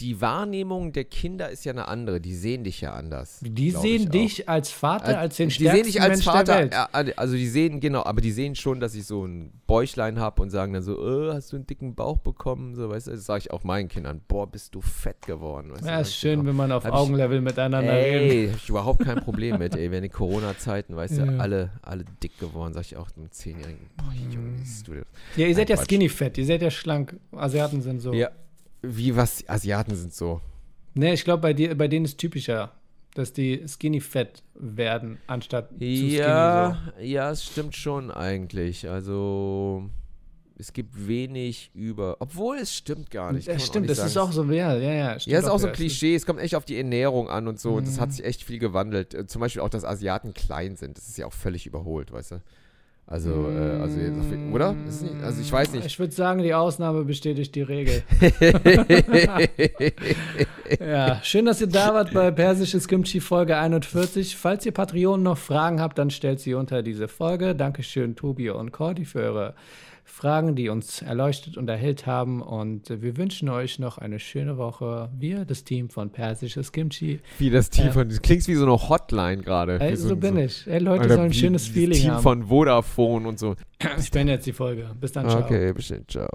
die Wahrnehmung der Kinder ist ja eine andere. Die sehen dich ja anders. Die sehen ich dich als Vater, als den die sehen dich als Mensch Vater, ja, also die sehen, genau, aber die sehen schon, dass ich so ein Bäuchlein habe und sagen dann so, äh, hast du einen dicken Bauch bekommen? So, weißt du, das sage ich auch meinen Kindern, boah, bist du fett geworden. Weißt du, Ja, ist ich schön, auch. wenn man auf Hab ich- Augenlevel miteinander redet. Ey, hab ich überhaupt kein Problem mit, ey. Wenn die Corona-Zeiten, weißt du, Ja. alle, alle dick geworden, sag ich auch einem Zehnjährigen, boah, Junge, wie siehst du das? Ja, ihr seid Nein, ja Quatsch. skinny fett, ihr seid ja schlank. Asiaten sind so. Ja, wie was, Asiaten sind so. Nee, ich glaube, bei, dir- bei denen ist typischer, dass die skinny fett werden, anstatt zu skinny. Ja, ja, es stimmt schon eigentlich. Also es gibt wenig über, obwohl es stimmt gar So. nicht. Ja, man stimmt, nicht das sagen. ist auch so, ja, ja, ja. Stimmt Ja, ist auch so ein. Klischee. Es kommt echt auf die Ernährung an und so. Und das hat Mhm. sich echt viel gewandelt. Äh, Zum Beispiel auch, dass Asiaten klein sind. Das ist ja auch völlig überholt, weißt du? Also, äh, also oder? Nicht, also ich weiß nicht. Ich würde sagen, die Ausnahme bestätigt die Regel. ja, schön, dass ihr da wart bei Persisches Kimchi Folge 41. Falls ihr Patreonen noch Fragen habt, dann stellt sie unter diese Folge. Dankeschön, Tobi und Cordy, für eure Fragen, die uns erleuchtet und erhellt haben. Und äh, wir wünschen euch noch eine schöne Woche. Wir, das Team von Persisches Kimchi. wie das Team Ja. von, das klingt wie so eine Hotline gerade. Wie so ein- bin ich. Ey, Leute Alter, sollen ein schönes das Feeling Team haben. von Vodafone und so. Ich beende jetzt die Folge. Bis dann, ciao. Okay, bestimmt. Ciao.